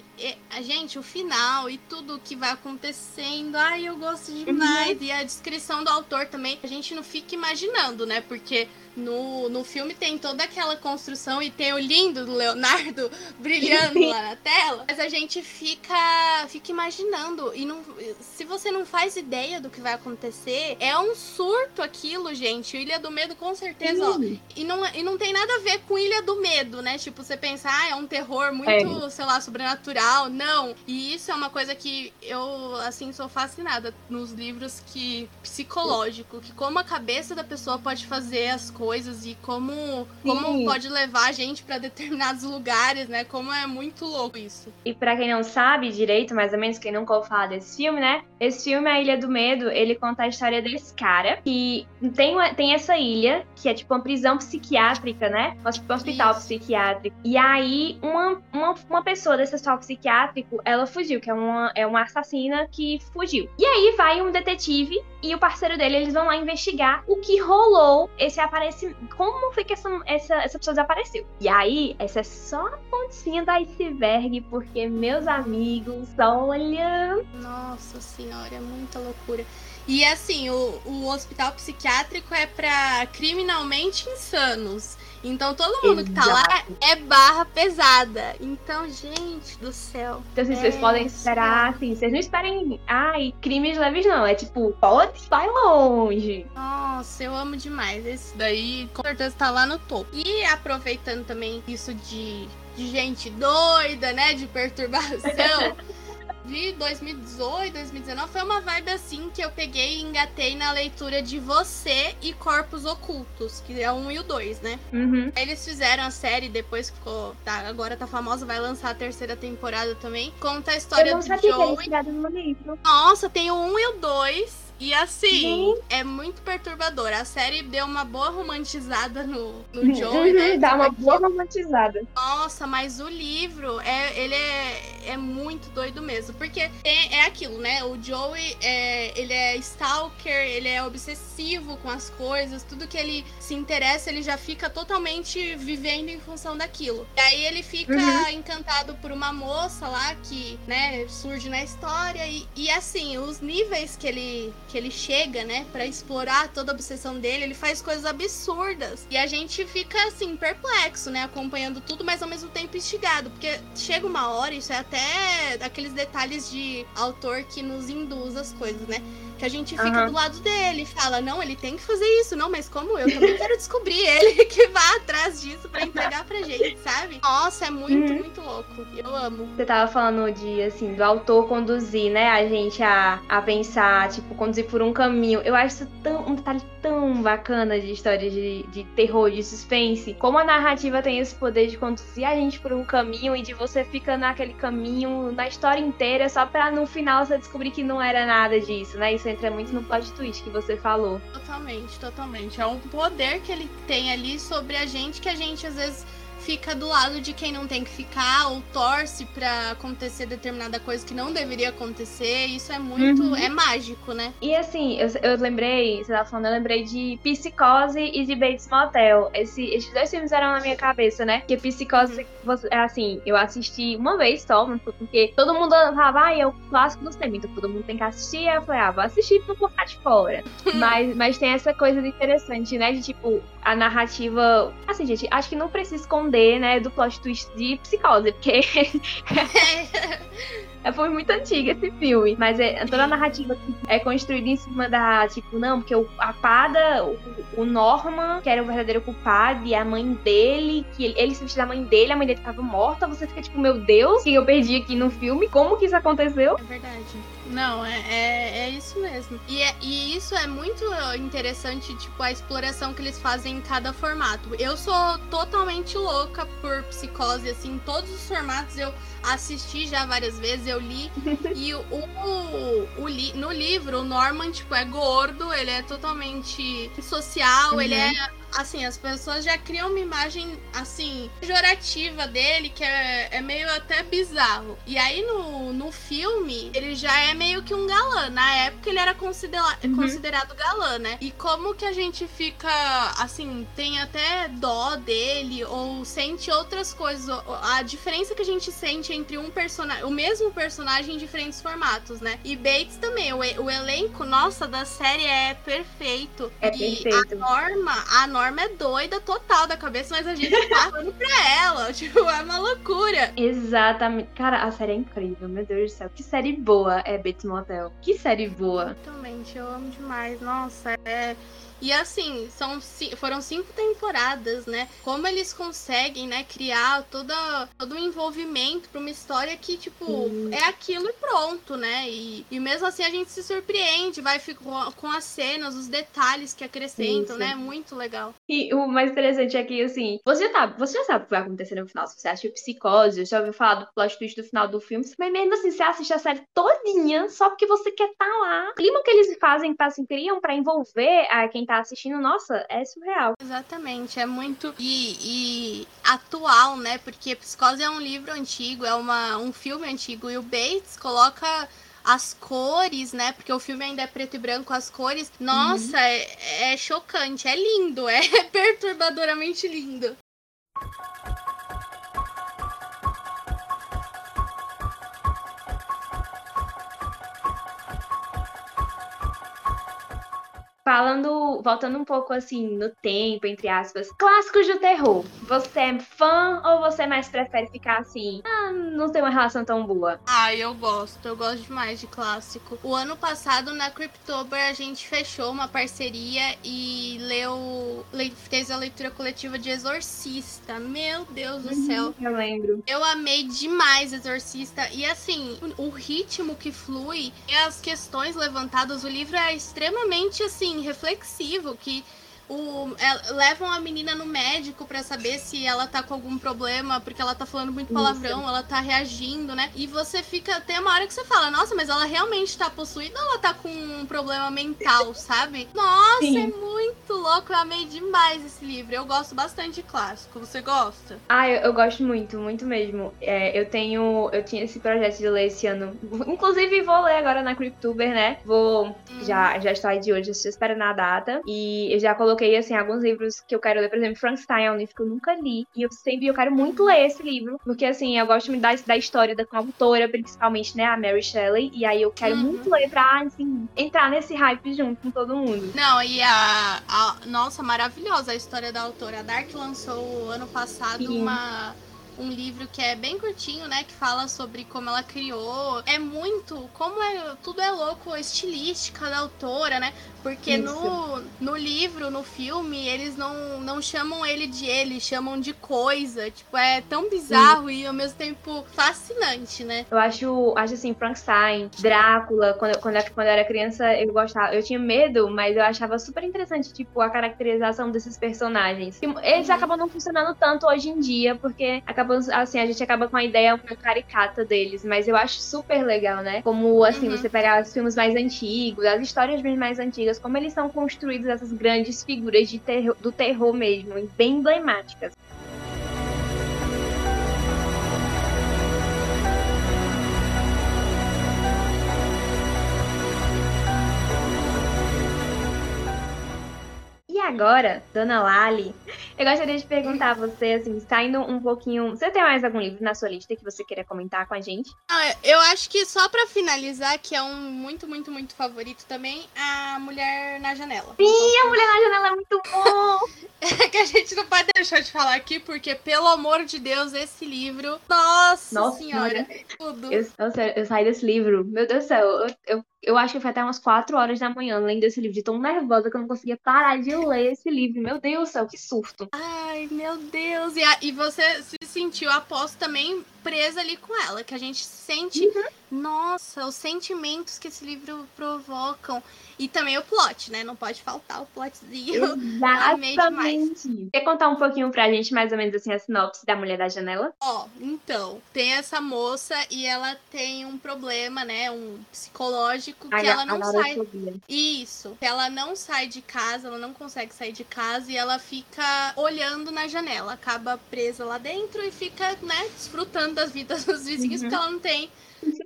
a gente, o final e tudo que vai acontecendo, ai, eu gosto demais. Uhum. E a descrição do autor também, a gente não fica imaginando, né? Porque no no, filme tem toda aquela construção e tem o lindo do Leonardo brilhando lá na tela, mas a gente fica, fica imaginando. E não, se você não faz ideia do que vai acontecer, é um surto aquilo, gente. Ilha do Medo, com certeza, ó. E não, e não tem nada a ver com Ilha do Medo, né? Tipo, você pensar, ah, é um terror muito, é. sei lá, sobrenatural. Não. E isso é uma coisa que eu, assim, sou fascinada nos livros que psicológico, que como a cabeça da pessoa pode fazer as coisas e como, como pode levar a gente para determinados lugares, né? Como é muito louco isso. E para quem não sabe direito, mais ou menos, quem nunca ouviu falar desse filme, né? Esse filme, A Ilha do Medo, ele conta a história desse cara que tem, tem essa ilha, que é tipo uma prisão psiquiátrica, né? Um hospital isso. psiquiátrico. E aí, uma, uma, uma pessoa desse hospital psiquiátrico, ela fugiu, que é uma, é uma assassina que fugiu. E aí vai um detetive e o parceiro dele, eles vão lá investigar o que rolou esse aparecimento. Como foi que essa, essa, essa pessoa desapareceu? E aí, essa é só a pontinha do iceberg, porque, meus amigos, olha. Nossa senhora, é muita loucura. E assim, o, o hospital psiquiátrico é para criminalmente insanos. Então todo mundo Exato. que tá lá é barra pesada. Então, gente do céu. Então, assim, é... vocês podem esperar, assim, vocês não esperem, ai, crimes leves, não. É tipo, pode, vai longe. Nossa, eu amo demais. Esse daí com certeza tá lá no topo. E aproveitando também isso de, de gente doida, né? De perturbação. de 2018, 2019, foi uma vibe assim que eu peguei e engatei na leitura de Você e Corpos Ocultos, que é o 1 e o 2, né? Uhum. Eles fizeram a série, depois ficou. Tá, agora tá famosa, vai lançar a terceira temporada também. Conta a história eu não do sabia Joey. Que era no livro. Nossa, tem o 1 e o 2. E assim, é muito perturbador. A série deu uma boa romantizada no, no uhum, Joey, né? Dá uma boa romantizada. Nossa, mas o livro, é, ele é, é muito doido mesmo. Porque é, é aquilo, né? O Joey, é, ele é stalker, ele é obsessivo com as coisas. Tudo que ele se interessa, ele já fica totalmente vivendo em função daquilo. E aí ele fica uhum. encantado por uma moça lá que, né, surge na história. E, e assim, os níveis que ele que ele chega, né, para explorar toda a obsessão dele, ele faz coisas absurdas. E a gente fica assim perplexo, né, acompanhando tudo, mas ao mesmo tempo instigado, porque chega uma hora, isso é até aqueles detalhes de autor que nos induz as coisas, né? Que a gente fica uhum. do lado dele e fala, não, ele tem que fazer isso, não, mas como eu também quero descobrir ele que vá atrás disso para entregar pra gente, sabe? Nossa, é muito, uhum. muito louco. Eu amo. Você tava falando de, assim, do autor conduzir, né, a gente a, a pensar, tipo, conduzir por um caminho. Eu acho isso tão, um detalhe tão bacana de histórias de, de terror, de suspense. Como a narrativa tem esse poder de conduzir a gente por um caminho e de você ficar naquele caminho na história inteira só pra no final você descobrir que não era nada disso, né? Isso entra muito no plot twist que você falou. Totalmente, totalmente. É um poder que ele tem ali sobre a gente que a gente às vezes fica do lado de quem não tem que ficar ou torce para acontecer determinada coisa que não deveria acontecer. Isso é muito. Uhum. é mágico, né? E assim, eu, eu lembrei, você tava falando, eu lembrei de Psicose e de Bates Motel. Esse, esses dois filmes eram na minha cabeça, né? Porque Psicose, uhum. é assim, eu assisti uma vez só, porque todo mundo falava, ah, é o clássico do cinema, então todo mundo tem que assistir. Aí eu falei, ah, vou assistir pra não ficar de fora. mas, mas tem essa coisa interessante, né? De tipo, a narrativa. Assim, gente, acho que não precisa esconder, né, do plot twist de psicose, porque. É, foi muito antiga esse filme, mas é, toda a narrativa é construída em cima da, tipo, não, porque o, a Pada, o, o, Norman, que era o verdadeiro culpado, e a mãe dele, que ele, ele se vestiu da mãe dele, a mãe dele estava morta, você fica tipo, meu Deus, que eu perdi aqui no filme, como que isso aconteceu? É verdade. Não, é, é, é, isso mesmo. E, é, e isso é muito interessante, tipo, a exploração que eles fazem em cada formato. Eu sou totalmente louca por psicose, assim, em todos os formatos eu assisti já várias vezes, eu li. e o, o, o li, no livro, o Norman, tipo, é gordo, ele é totalmente social, uhum. ele é assim, as pessoas já criam uma imagem, assim, pejorativa dele, que é, é meio até bizarro. E aí no, no filme, ele já é meio que um galã. Na época ele era considera uhum. considerado galã, né? E como que a gente fica, assim, tem até dó dele, ou sente outras coisas. A diferença que a gente sente entre um personagem, o mesmo personagem em diferentes formatos, né? E Bates também, o, o elenco, nossa, da série é perfeito. É e perfeito. a norma, a norma Norma é doida total da cabeça, mas a gente tá falando pra ela. Tipo, é uma loucura. Exatamente. Cara, a série é incrível, meu Deus do céu. Que série boa é Bates Motel. Que série boa. Totalmente, eu amo demais. Nossa, é. E assim, são, foram cinco temporadas, né? Como eles conseguem, né, criar toda, todo um envolvimento pra uma história que, tipo, é aquilo e pronto, né? E, e mesmo assim a gente se surpreende, vai com, com as cenas, os detalhes que acrescentam, Isso. né? Muito legal. E o mais interessante é que, assim, você já, tá, você já sabe o que vai acontecer no final. Se você assistiu Psicose, já ouviu falar do plot twist do final do filme, mas mesmo assim, você assiste a série todinha só porque você quer estar tá lá. O clima que eles fazem, pra, assim, criam pra envolver a quem tá assistindo, nossa, é surreal. Exatamente, é muito e, e, atual, né? Porque Psicose é um livro antigo, é uma, um filme antigo, e o Bates coloca as cores, né? Porque o filme ainda é preto e branco, as cores. Nossa, uhum. é, é chocante, é lindo, é perturbadoramente lindo. Falando, voltando um pouco assim no tempo, entre aspas, clássicos do terror. Você é fã ou você mais prefere ficar assim? Ah, não tem uma relação tão boa. Ah, eu gosto, eu gosto demais de clássico. O ano passado, na Cryptober, a gente fechou uma parceria e leu. fez a leitura coletiva de Exorcista. Meu Deus do uhum, céu. Eu lembro. Eu amei demais Exorcista. E assim, o ritmo que flui e as questões levantadas, o livro é extremamente assim reflexivo, que o, é, levam a menina no médico para saber se ela tá com algum problema, porque ela tá falando muito palavrão, Isso. ela tá reagindo, né? E você fica até uma hora que você fala, nossa, mas ela realmente tá possuída ou ela tá com um problema mental, sabe? Nossa, Sim. é muito louco, eu amei demais esse livro. Eu gosto bastante de clássico. Você gosta? Ah, eu, eu gosto muito, muito mesmo. É, eu tenho. Eu tinha esse projeto de ler esse ano. Inclusive, vou ler agora na Cryptuber, né? Vou. Hum. Já, já aí de hoje, estou esperando a data. E eu já coloquei coloquei, assim, alguns livros que eu quero ler, por exemplo, Frankenstein é um livro que eu nunca li. E eu sempre, eu quero muito ler esse livro, porque, assim, eu gosto muito da, da história da autora, principalmente, né, a Mary Shelley. E aí eu quero uhum. muito ler pra, assim, entrar nesse hype junto com todo mundo. Não, e a, a nossa, maravilhosa a história da autora. A Dark lançou ano passado Sim. uma um livro que é bem curtinho, né? Que fala sobre como ela criou. É muito, como é, tudo é louco, a estilística da autora, né? Porque no, no livro, no filme, eles não, não chamam ele de ele, chamam de coisa. Tipo, é tão bizarro Sim. e ao mesmo tempo fascinante, né? Eu acho, acho assim, Frankenstein, Drácula, quando, quando, quando eu era criança, eu gostava. Eu tinha medo, mas eu achava super interessante, tipo, a caracterização desses personagens. Eles uhum. acabam não funcionando tanto hoje em dia, porque acabam, assim, a gente acaba com a ideia um pouco caricata deles. Mas eu acho super legal, né? Como, assim, uhum. você pegar os filmes mais antigos, as histórias mais antigas como eles são construídos essas grandes figuras de terror, do terror mesmo, bem emblemáticas. Agora, Dona Lali, eu gostaria de perguntar a você, assim, saindo um pouquinho. Você tem mais algum livro na sua lista que você queira comentar com a gente? Ah, eu acho que só para finalizar, que é um muito, muito, muito favorito também, a Mulher na Janela. Sim, a Mulher na Janela é muito bom! é que a gente não pode deixar de falar aqui, porque, pelo amor de Deus, esse livro. Nossa, nossa senhora! Tudo. Eu, eu, eu saí desse livro, meu Deus do céu, eu, eu eu acho que foi até umas 4 horas da manhã lendo esse livro, de tão nervosa que eu não conseguia parar de ler esse livro. Meu Deus do céu, que surto. Ai, meu Deus. E, a, e você se sentiu, aposto, também presa ali com ela, que a gente sente, uhum. Nossa, os sentimentos que esse livro provocam. E também o plot, né? Não pode faltar o plotzinho. Exatamente. Quer contar um pouquinho pra gente, mais ou menos assim, a sinopse da Mulher da Janela? Ó, então, tem essa moça e ela tem um problema, né? Um psicológico que a, ela não sai. Isso. Que ela não sai de casa, ela não consegue sair de casa e ela fica olhando na janela. Acaba presa lá dentro e fica, né, desfrutando das vidas dos vizinhos, uhum. porque ela não tem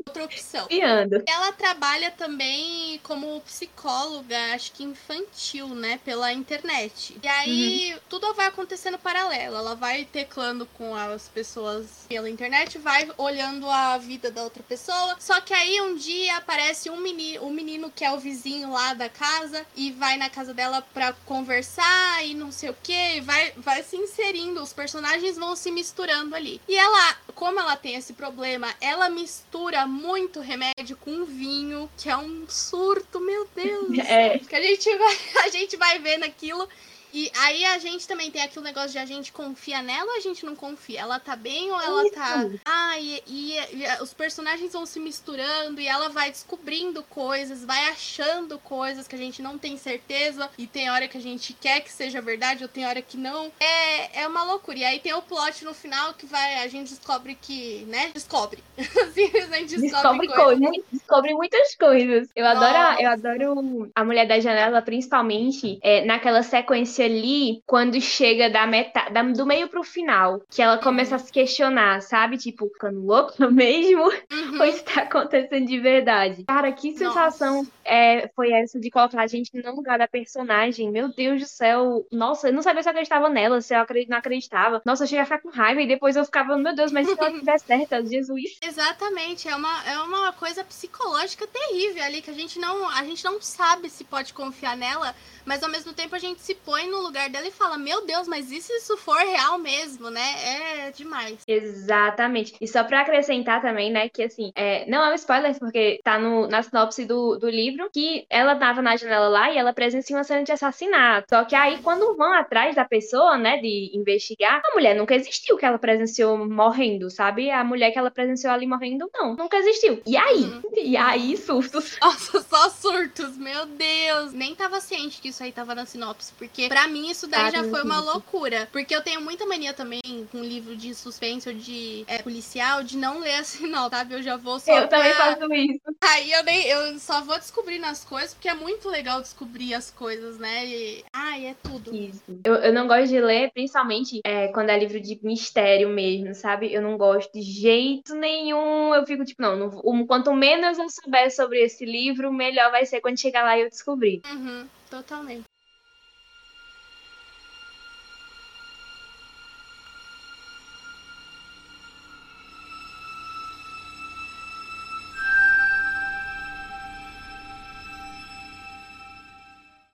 outra opção. Piando. Ela trabalha também como psicóloga, acho que infantil, né? Pela internet. E aí uhum. tudo vai acontecendo paralelo. Ela vai teclando com as pessoas pela internet, vai olhando a vida da outra pessoa. Só que aí um dia aparece um menino, um menino que é o vizinho lá da casa e vai na casa dela pra conversar e não sei o que. Vai, vai se inserindo. Os personagens vão se misturando ali. E ela, como ela tem esse problema, ela mistura muito remédio com vinho, que é um surto, meu Deus. É. Que a gente vai, a gente vai vendo aquilo e aí a gente também tem aquele negócio de a gente confia nela ou a gente não confia? Ela tá bem ou ela tá. Ah, e, e, e, os personagens vão se misturando e ela vai descobrindo coisas, vai achando coisas que a gente não tem certeza. E tem hora que a gente quer que seja verdade, ou tem hora que não. É, é uma loucura. E aí tem o plot no final que vai. A gente descobre que, né? Descobre. Simplesmente descobre, descobre coisas. Coisa, descobre muitas coisas. Eu adoro, eu adoro a Mulher da Janela, principalmente é, naquela sequência ali quando chega da metade, do meio pro final, que ela começa a se questionar, sabe? Tipo, ficando louca mesmo? Uhum. Ou está acontecendo de verdade? Cara, que sensação é, foi essa de colocar a gente no lugar da personagem? Meu Deus do céu. Nossa, eu não sabia se eu acreditava nela, se eu não acreditava. Nossa, eu cheguei a ficar com raiva e depois eu ficava, meu Deus, mas se ela estiver certa, Jesus. Exatamente, é uma, é uma coisa psicológica terrível ali que a gente não, a gente não sabe se pode confiar nela mas ao mesmo tempo a gente se põe no lugar dela e fala: Meu Deus, mas e se isso for real mesmo, né? É demais. Exatamente. E só pra acrescentar também, né, que assim, é, não é um spoiler, porque tá no, na sinopse do, do livro que ela tava na janela lá e ela presencia uma cena de assassinato. Só que aí, quando vão atrás da pessoa, né, de investigar, a mulher nunca existiu que ela presenciou morrendo, sabe? A mulher que ela presenciou ali morrendo, não, nunca existiu. E aí? Uhum. E aí, surtos. Nossa, só surtos, meu Deus. Nem tava ciente que isso isso aí tava na sinopse. Porque para mim isso daí já foi uma loucura. Porque eu tenho muita mania também com livro de suspense ou de é, policial de não ler a sinopse, sabe? Eu já vou só. Eu pra... também faço isso. Aí eu, nem, eu só vou descobrindo as coisas, porque é muito legal descobrir as coisas, né? E. Ai, é tudo. Isso. Eu, eu não gosto de ler, principalmente é, quando é livro de mistério mesmo, sabe? Eu não gosto de jeito nenhum. Eu fico tipo, não, não quanto menos eu souber sobre esse livro, melhor vai ser quando chegar lá e eu descobrir. Uhum. Totalmente.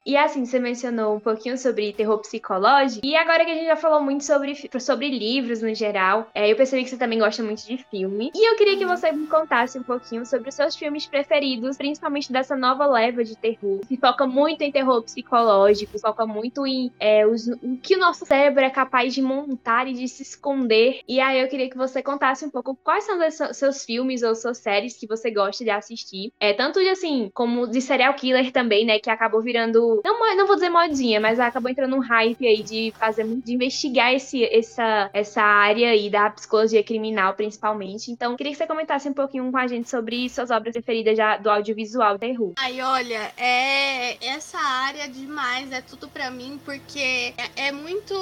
E assim, você mencionou um pouquinho sobre terror psicológico. E agora que a gente já falou muito sobre, sobre livros no geral, é, eu percebi que você também gosta muito de filme. E eu queria que você me contasse um pouquinho sobre os seus filmes preferidos, principalmente dessa nova leva de terror. Que foca muito em terror psicológico, foca muito em é, os, o que o nosso cérebro é capaz de montar e de se esconder. E aí eu queria que você contasse um pouco quais são os seus filmes ou suas séries que você gosta de assistir. É, tanto de assim, como de serial killer também, né? Que acabou virando não, não vou dizer modinha, mas acabou entrando um hype aí de fazer de investigar esse, essa, essa área aí da psicologia criminal, principalmente. Então, queria que você comentasse um pouquinho com a gente sobre suas obras preferidas já do audiovisual terror. Ai, olha, é essa área demais, é tudo para mim, porque é, é, muito,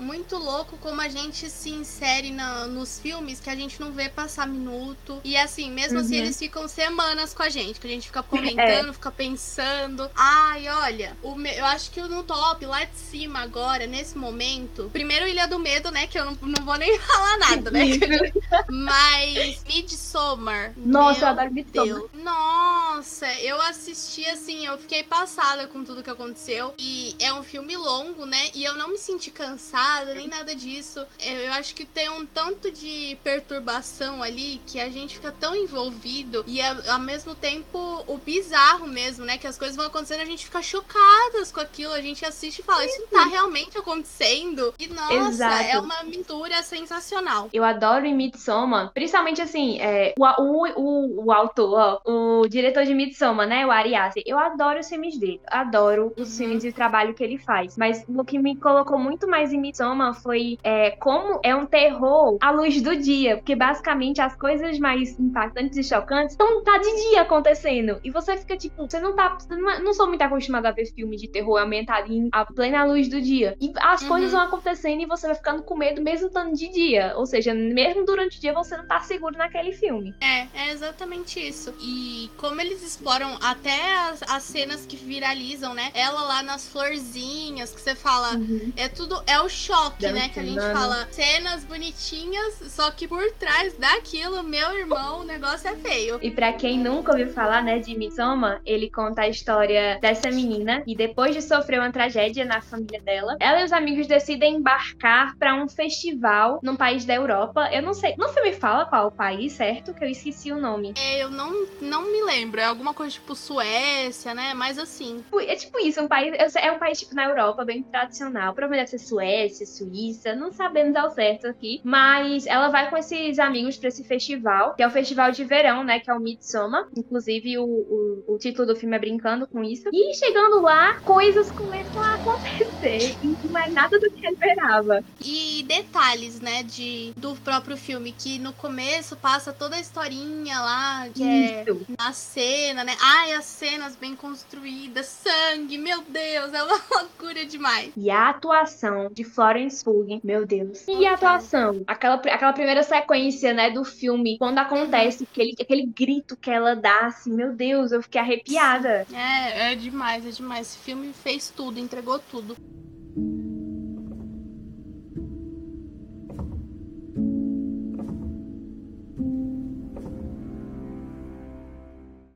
muito louco como a gente se insere na, nos filmes que a gente não vê passar minuto. E assim, mesmo assim, uhum. assim, eles ficam semanas com a gente, que a gente fica comentando, é. fica pensando. Ai, olha, o eu acho que no top, lá de cima agora, nesse momento. Primeiro Ilha do Medo, né? Que eu não, não vou nem falar nada, né? Mas Midsommar. Nossa, eu adoro Midsommar. Nossa, eu assisti assim, eu fiquei passada com tudo que aconteceu. E é um filme longo, né? E eu não me senti cansada, nem nada disso. Eu, eu acho que tem um tanto de perturbação ali que a gente fica tão envolvido. E ao mesmo tempo o bizarro mesmo, né? Que as coisas vão acontecendo, a gente fica chocado chocadas com aquilo. A gente assiste e fala, isso tá realmente acontecendo. E nossa, Exato. é uma mistura sensacional. Eu adoro em Midsommar, principalmente assim, é, o, o, o, o autor, o diretor de Midsommar, né? O Ari Aster. Eu adoro os filmes dele. Adoro. os filmes e o trabalho que ele faz. Mas o que me colocou muito mais em Midsommar foi é, como é um terror à luz do dia. Porque basicamente as coisas mais impactantes e chocantes estão tá de dia acontecendo. E você fica tipo, você não tá. Não, é, não sou muito acostumada a ver filme de terror ambientado em a plena luz do dia. E as uhum. coisas vão acontecendo e você vai ficando com medo mesmo estando de dia. Ou seja, mesmo durante o dia você não tá seguro naquele filme. É, é exatamente isso. E como eles exploram até as, as cenas que viralizam, né? Ela lá nas florzinhas, que você fala, uhum. é tudo, é o choque, né? Que a gente fala cenas bonitinhas, só que por trás daquilo, meu irmão, o negócio é feio. E para quem nunca ouviu falar, né, de Midsommar, ele conta a história dessa menina e depois de sofrer uma tragédia na família dela, ela e os amigos decidem embarcar para um festival num país da Europa. Eu não sei, no filme fala qual o país, certo? Que eu esqueci o nome. É, eu não, não me lembro. É alguma coisa tipo Suécia, né? Mas assim. É tipo isso, um país. É um país tipo na Europa, bem tradicional. Provavelmente deve ser Suécia, Suíça, não sabemos ao certo aqui. Mas ela vai com esses amigos para esse festival, que é o festival de verão, né? Que é o Midsommar. Inclusive, o, o, o título do filme é brincando com isso. E chegando lá, coisas começam a acontecer. E não é nada do que eu esperava. E detalhes, né, de, do próprio filme, que no começo passa toda a historinha lá, que é isso. é na cena, né? Ai, as cenas bem construídas, sangue, meu Deus, é uma loucura demais. E a atuação de Florence Pugh, meu Deus. E a atuação? Aquela, aquela primeira sequência, né, do filme, quando acontece aquele, aquele grito que ela dá, assim, meu Deus, eu fiquei arrepiada. É, é demais, é demais. Esse filme fez tudo, entregou tudo.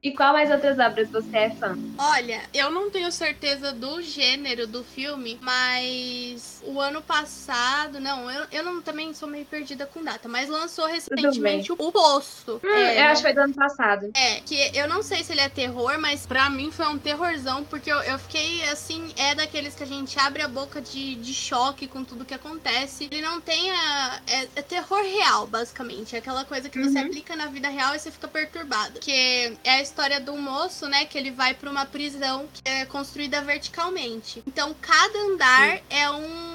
E qual mais outras obras você é fã? Olha, eu não tenho certeza do gênero do filme, mas o ano passado, não, eu, eu não, também sou meio perdida com data, mas lançou recentemente o Poço. Hum, é, eu acho que foi do ano passado. É, que eu não sei se ele é terror, mas pra mim foi um terrorzão, porque eu, eu fiquei assim, é daqueles que a gente abre a boca de, de choque com tudo que acontece. Ele não tem a. É, é terror real, basicamente. É aquela coisa que uhum. você aplica na vida real e você fica perturbado. Que é a história do moço, né? Que ele vai para uma prisão que é construída verticalmente. Então, cada andar Sim. é um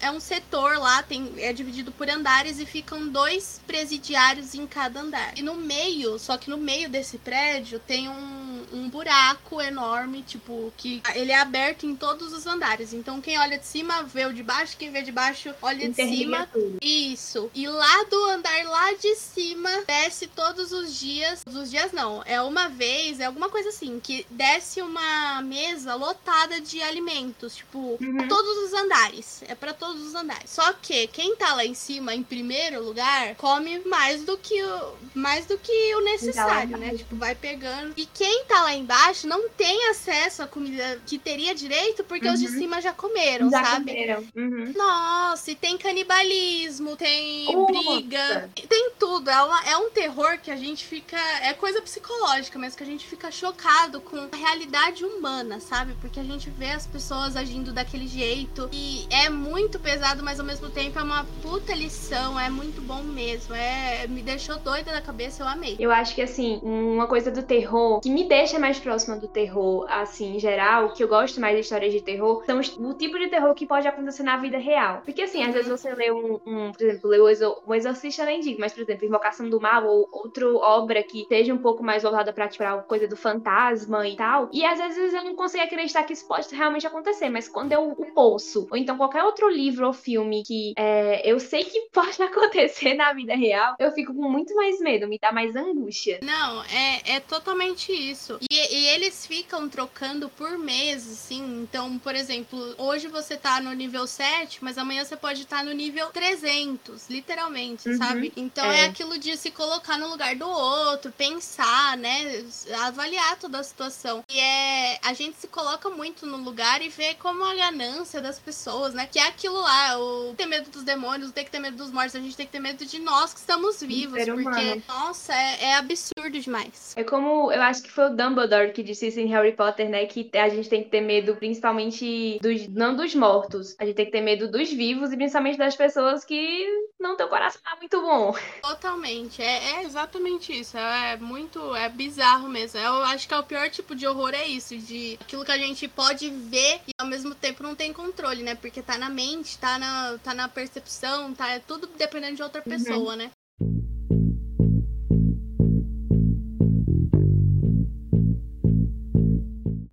é um setor lá, tem, é dividido por andares e ficam dois presidiários em cada andar. E no meio, só que no meio desse prédio tem um, um buraco enorme, tipo, que ele é aberto em todos os andares. Então quem olha de cima vê o de baixo, quem vê de baixo olha de cima. Tudo. Isso. E lá do andar lá de cima desce todos os dias. Todos os dias não, é uma vez, é alguma coisa assim, que desce uma mesa lotada de alimentos, tipo, uhum. todos os andares. É para todos todos os andares. Só que quem tá lá em cima, em primeiro lugar, come mais do que o, mais do que o necessário, né? Tipo, vai pegando. E quem tá lá embaixo não tem acesso à comida que teria direito porque uhum. os de uhum. cima já comeram, já sabe? Comeram. Uhum. Nossa, e tem canibalismo, tem briga, tem tudo. É, uma, é um terror que a gente fica. É coisa psicológica, mas que a gente fica chocado com a realidade humana, sabe? Porque a gente vê as pessoas agindo daquele jeito e é muito muito pesado, mas ao mesmo tempo é uma puta lição, é muito bom mesmo. É, me deixou doida da cabeça, eu amei. Eu acho que assim, uma coisa do terror que me deixa mais próxima do terror, assim, em geral, que eu gosto mais de histórias de terror, são o tipo de terror que pode acontecer na vida real. Porque assim, às vezes você lê um, um por exemplo, lê o Exorcista nem digo, mas por exemplo, Invocação do Mal ou outra obra que seja um pouco mais voltada pra tipo, a coisa do fantasma e tal. E às vezes eu não consigo acreditar que isso pode realmente acontecer, mas quando é o, Poço, ou então qualquer outro livro ou filme que é, eu sei que pode acontecer na vida real, eu fico com muito mais medo, me dá mais angústia. Não, é, é totalmente isso. E, e eles ficam trocando por meses, assim. Então, por exemplo, hoje você tá no nível 7, mas amanhã você pode estar tá no nível 300, literalmente, uhum. sabe? Então é. é aquilo de se colocar no lugar do outro, pensar, né? Avaliar toda a situação. E é. A gente se coloca muito no lugar e vê como a ganância das pessoas, né? Que é aquilo aquilo lá, o ter medo dos demônios, tem que ter medo dos mortos, a gente tem que ter medo de nós que estamos vivos. Porque, nossa, é, é, absurdo demais. É como eu acho que foi o Dumbledore que disse isso em Harry Potter, né? Que a gente tem que ter medo principalmente dos. não dos mortos. A gente tem que ter medo dos vivos e principalmente das pessoas que não têm o coração muito bom. Totalmente. É, é exatamente isso. É muito. É bizarro mesmo. Eu acho que é o pior tipo de horror é isso. De aquilo que a gente pode ver e ao mesmo tempo não tem controle, né? Porque tá na mente, tá na, tá na percepção, tá é tudo dependendo de outra Uhum. pessoa, né?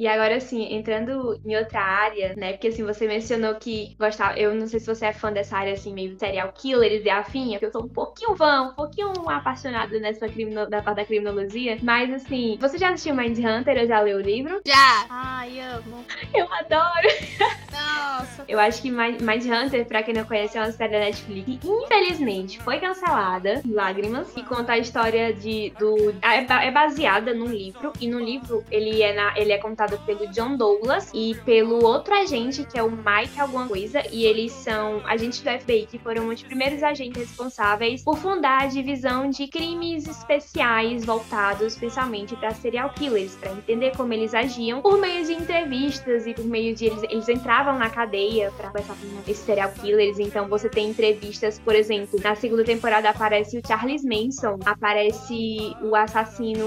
E agora, assim, entrando em outra área, né? Porque, assim, você mencionou que gostava... Eu não sei se você é fã dessa área, assim, meio serial killers e afim, porque eu sou um pouquinho fã, um pouquinho apaixonada nessa crimino... da parte da criminologia. Mas, assim, você já assistiu Mindhunter ou já leu o livro? Já! Ai, amo. Eu adoro! Nossa. Eu acho que Mind- Mindhunter, pra quem não conhece, é uma série da Netflix que, infelizmente, foi cancelada, Lágrimas, que conta a história de... do... É é baseada num livro, e no livro ele é, na... ele é contado pelo John Douglas e pelo outro agente, que é o Mike alguma coisa, e eles são agentes do FBI, que foram os primeiros agentes responsáveis por fundar a divisão de crimes especiais voltados especialmente para serial killers, para entender como eles agiam por meio de entrevistas e por meio de eles, eles entravam na cadeia para conversar com esses serial killers. Então você tem entrevistas, por exemplo, na segunda temporada aparece o Charles Manson, aparece o assassino,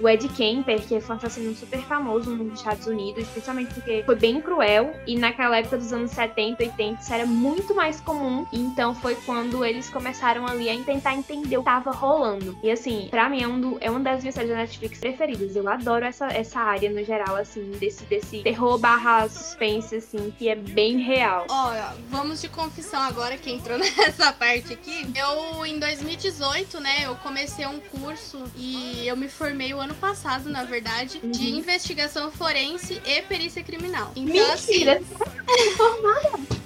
o Ed Kemper, que foi um assassino super famoso nos Estados Unidos, principalmente porque foi bem cruel e naquela época dos anos 70, 80 isso era muito mais comum. Então foi quando eles começaram ali a tentar entender o que tava rolando. E assim, pra mim é, um do- é uma das minhas séries da Netflix preferidas. Eu adoro essa, essa área no geral, assim, desse, desse terror barra suspense, assim, que é bem real. Olha, vamos de confissão agora que entrou nessa parte aqui. Eu, em 2018, né, eu comecei um curso e eu me formei o ano passado, na verdade, de Uhum. investigação forense e perícia criminal. Então, assim, Mentira!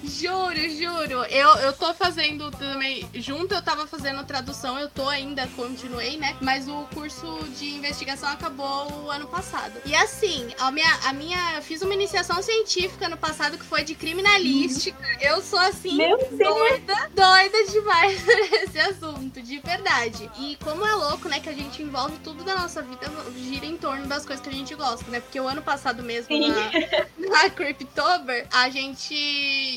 Juro, juro. Eu, eu tô fazendo também. Junto eu tava fazendo tradução, eu tô ainda, continuei, né? Mas o curso de investigação acabou o ano passado. E assim, a minha, a minha. Fiz uma iniciação científica no passado que foi de criminalística. Eu sou assim. Doida, doida demais nesse assunto, de verdade. E como é louco, né, que a gente envolve tudo da nossa vida gira em torno das coisas que a gente gosta, né? Porque o ano passado mesmo, Sim. na, na Cryptober, a gente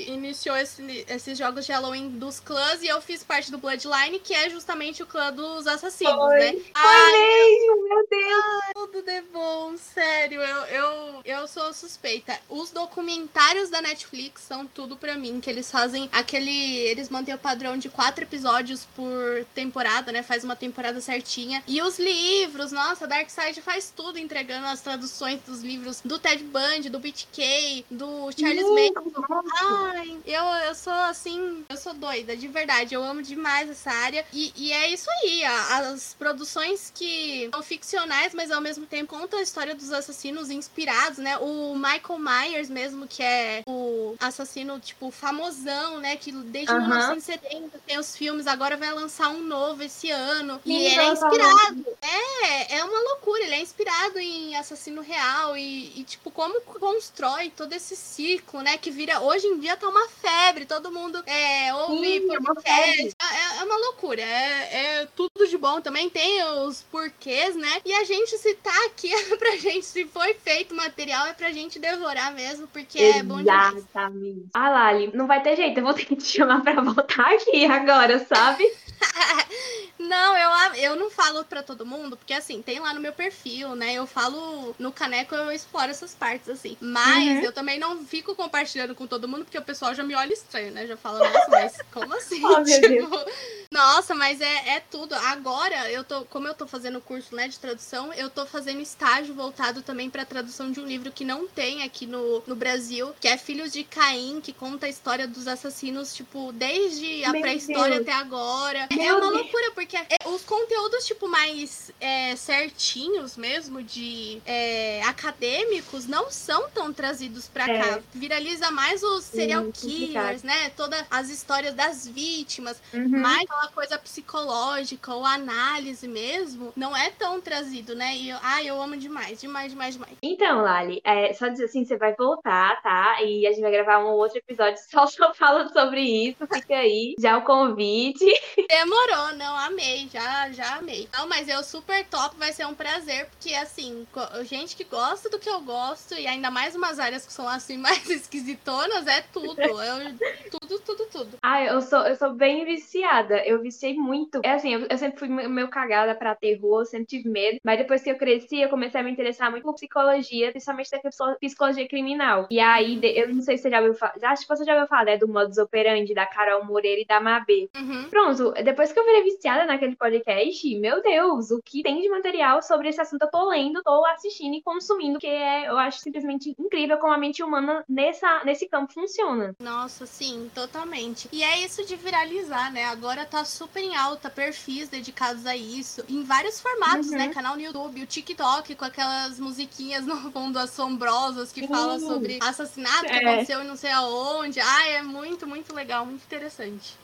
iniciou esse- esses jogos de Halloween dos clãs e eu fiz parte do Bloodline, que é justamente o clã dos assassinos, Foi. né? Foi Ai, mesmo, meu Deus! tudo de bom, sério, eu, eu, eu sou suspeita. Os documentários da Netflix são tudo pra mim, que eles fazem aquele. Eles mantêm o padrão de quatro episódios por temporada, né? Faz uma temporada certinha. E os livros, nossa, Darkseid faz tudo entregando as traduções dos livros do Ted Bundy, do BTK, do Charles Manson. Ai, eu, eu sou assim, eu sou doida, de verdade. Eu amo demais essa área. E, e é isso aí, as produções que são ficcionais, mas ao mesmo tempo contam a história dos assassinos inspirados, né? O Michael Myers mesmo, que é o assassino, tipo, famosão, né? Que desde Aham. 1970 tem os filmes, agora vai lançar um novo esse ano. e ele é inspirado. É, é uma loucura. Ele é inspirado em assassino real e, e, tipo, como constrói todo esse ciclo, né? Que vira. Hoje em dia tá uma febre, todo mundo é, ouve Sim, é podcast. febre. É, é uma loucura. É, é tudo de bom também. Tem os porquês, né? E a gente se tá aqui é pra gente, se foi feito material, é pra gente devorar mesmo, porque é bom Exatamente. Ah, Lali, não vai ter jeito, eu vou ter que te chamar pra voltar aqui agora, sabe? Não, eu, eu não falo pra todo mundo, porque assim, tem lá no meu perfil, né? Eu falo no caneco, eu exploro essas partes, assim. Mas Uhum. eu também não fico compartilhando com todo mundo, porque o pessoal já me olha estranho, né? Já fala, nossa, mas como assim? Oh, Tipo, Nossa, mas é, é tudo. Agora, eu tô, como eu tô fazendo curso né, de tradução, eu tô fazendo estágio voltado também pra tradução de um livro que não tem aqui no, no Brasil, que é Filhos de Caim, que conta a história dos assassinos, tipo, desde a pré-história até agora. é Meu uma Deus. loucura, porque é, os conteúdos, tipo, mais é, certinhos mesmo, de é, acadêmicos, não são tão trazidos pra É. cá. Viraliza mais os serial killers, né? Todas as histórias das vítimas. Uhum. Mas aquela coisa psicológica ou análise mesmo, não é tão trazido, né? E eu, ah, eu amo demais, demais, demais, demais. Então, Lali, é, só dizer assim, você vai voltar, tá? E a gente vai gravar um outro episódio só, só falando sobre isso. Fica aí, já o convite. Demorou, não, amei, já, já amei. Não, mas eu super top, vai ser um prazer, porque assim, gente que gosta do que eu gosto, e ainda mais umas áreas que são assim mais esquisitonas, é tudo. Eu, tudo, tudo, tudo. Ah, eu sou, eu sou bem viciada. Eu viciei muito. É assim, eu, eu sempre fui meio cagada pra terror, eu sempre tive medo. Mas depois que eu cresci, eu comecei a me interessar muito por psicologia, principalmente da psicologia criminal. E aí, eu não sei se você já ouviu falar. Acho que você já ouviu falar, né? Do modus operandi da Carol Moreira e da Mabê. Uhum. Pronto, depois que eu virei viciada naquele podcast, meu Deus, o que tem de material sobre esse assunto eu tô lendo, tô assistindo e consumindo, que é, eu acho simplesmente incrível como a mente humana nessa, nesse campo funciona. Nossa, sim, totalmente. E é isso de viralizar, né? Agora tá super em alta perfis dedicados a isso, em vários formatos, né? uhum. né? Canal no YouTube, o TikTok com aquelas musiquinhas no fundo assombrosas que falam sobre assassinato que é. aconteceu e não sei aonde. Ai, é muito, muito legal, muito interessante.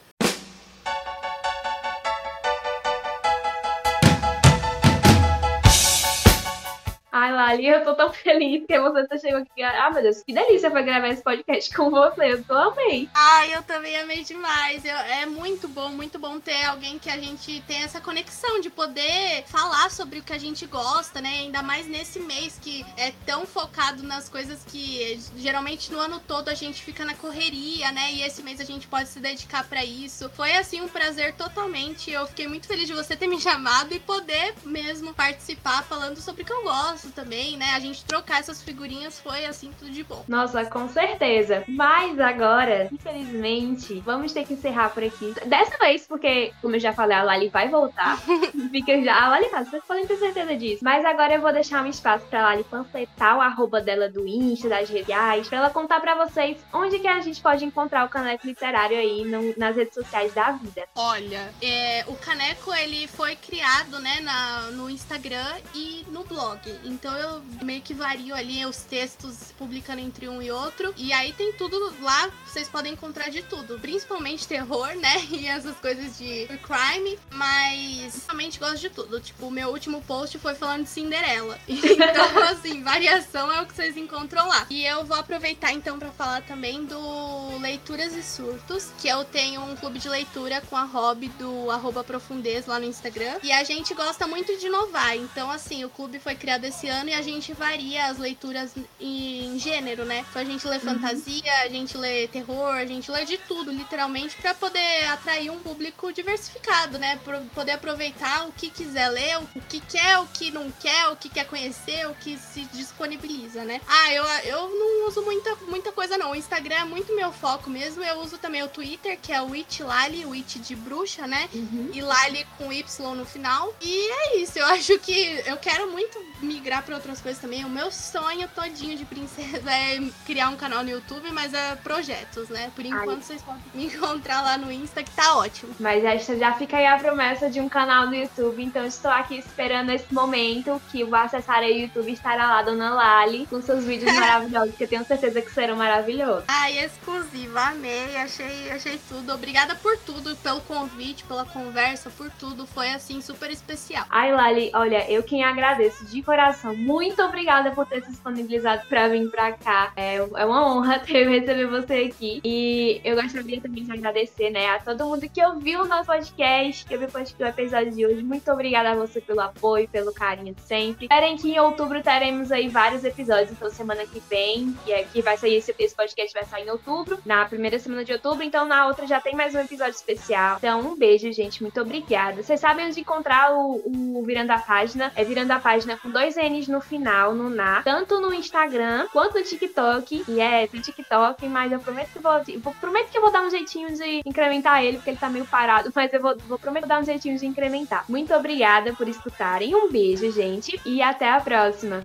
Ai, Lali, eu tô tão feliz que você tá chegando aqui. Ah, meu Deus, que delícia foi gravar esse podcast com você. Eu tô amei. Ai, eu também amei demais. Eu, é muito bom, muito bom ter alguém que a gente tem essa conexão de poder falar sobre o que a gente gosta, né? Ainda mais nesse mês que é tão focado nas coisas que geralmente no ano todo a gente fica na correria, né? E esse mês a gente pode se dedicar para isso. Foi assim um prazer totalmente. Eu fiquei muito feliz de você ter me chamado e poder mesmo participar falando sobre o que eu gosto também, né? A gente trocar essas figurinhas foi assim tudo de bom. Nossa, com certeza. Mas agora, infelizmente, vamos ter que encerrar por aqui. Dessa vez, porque, como eu já falei, a Lali vai voltar. Fica já. A Lali tá, vocês podem ter certeza disso. Mas agora eu vou deixar um espaço pra Lali panfletar o arroba dela do Insta, das redes sociais, pra ela contar pra vocês onde que a gente pode encontrar o Caneco Literário aí no, nas redes sociais da vida. Olha, é, o Caneco, ele foi criado, né, na, no Instagram e no blog. Então eu meio que vario ali os textos publicando entre um e outro. E aí tem tudo lá, vocês podem encontrar de tudo. Principalmente terror, né? E essas coisas de crime. Mas realmente gosto de tudo. Tipo, o meu último post foi falando de Cinderela. Então, assim, variação é o que vocês encontram lá. E eu vou aproveitar então para falar também do Leituras e Surtos, que eu tenho um clube de leitura com a hobby do arroba profundez lá no Instagram. E a gente gosta muito de inovar. Então, assim, o clube foi criado esse ano e a gente varia as leituras em gênero, né? Então a gente lê uhum. fantasia, a gente lê terror, a gente lê de tudo, literalmente, para poder atrair um público diversificado, né? Pra poder aproveitar o que quiser ler, o que quer, o que não quer, o que quer conhecer, o que se disponibiliza, né? Ah, eu, eu não uso muita, muita coisa não. O Instagram é muito meu foco mesmo. Eu uso também o Twitter, que é o Lali, o Witch de bruxa, né? Uhum. E Lali com Y no final. E é isso, eu acho que eu quero muito migrar migrar para outras coisas também. O meu sonho todinho de princesa é criar um canal no YouTube, mas é projetos, né? Por enquanto Ai. vocês podem me encontrar lá no Insta, que tá ótimo. Mas esta já fica aí a promessa de um canal no YouTube, então estou aqui esperando esse momento que vou acessar o YouTube estará lá Dona Lali com seus vídeos maravilhosos, que eu tenho certeza que serão maravilhosos. Ai, exclusiva, amei, achei, achei tudo. Obrigada por tudo, pelo convite, pela conversa, por tudo. Foi assim super especial. Ai, Lali, olha, eu quem agradeço de coração muito obrigada por ter se disponibilizado para vir para cá. É, é uma honra ter receber você aqui. E eu gostaria também de agradecer, né, a todo mundo que ouviu o nosso podcast, que ouviu o episódio de hoje. Muito obrigada a você pelo apoio, pelo carinho de sempre. Esperem que em outubro teremos aí vários episódios, então semana que vem, que, é, que vai sair esse, esse podcast vai sair em outubro, na primeira semana de outubro, então na outra já tem mais um episódio especial. Então, um beijo, gente. Muito obrigada. Vocês sabem onde encontrar o, o Virando a Página? É Virando a Página com dois N no final, no Na, tanto no Instagram quanto no TikTok. E é, tem TikTok, mas eu prometo que vou, vou, prometo que eu vou dar um jeitinho de incrementar ele, porque ele tá meio parado, mas eu vou, vou prometo dar um jeitinho de incrementar. Muito obrigada por escutarem. Um beijo, gente, e até a próxima.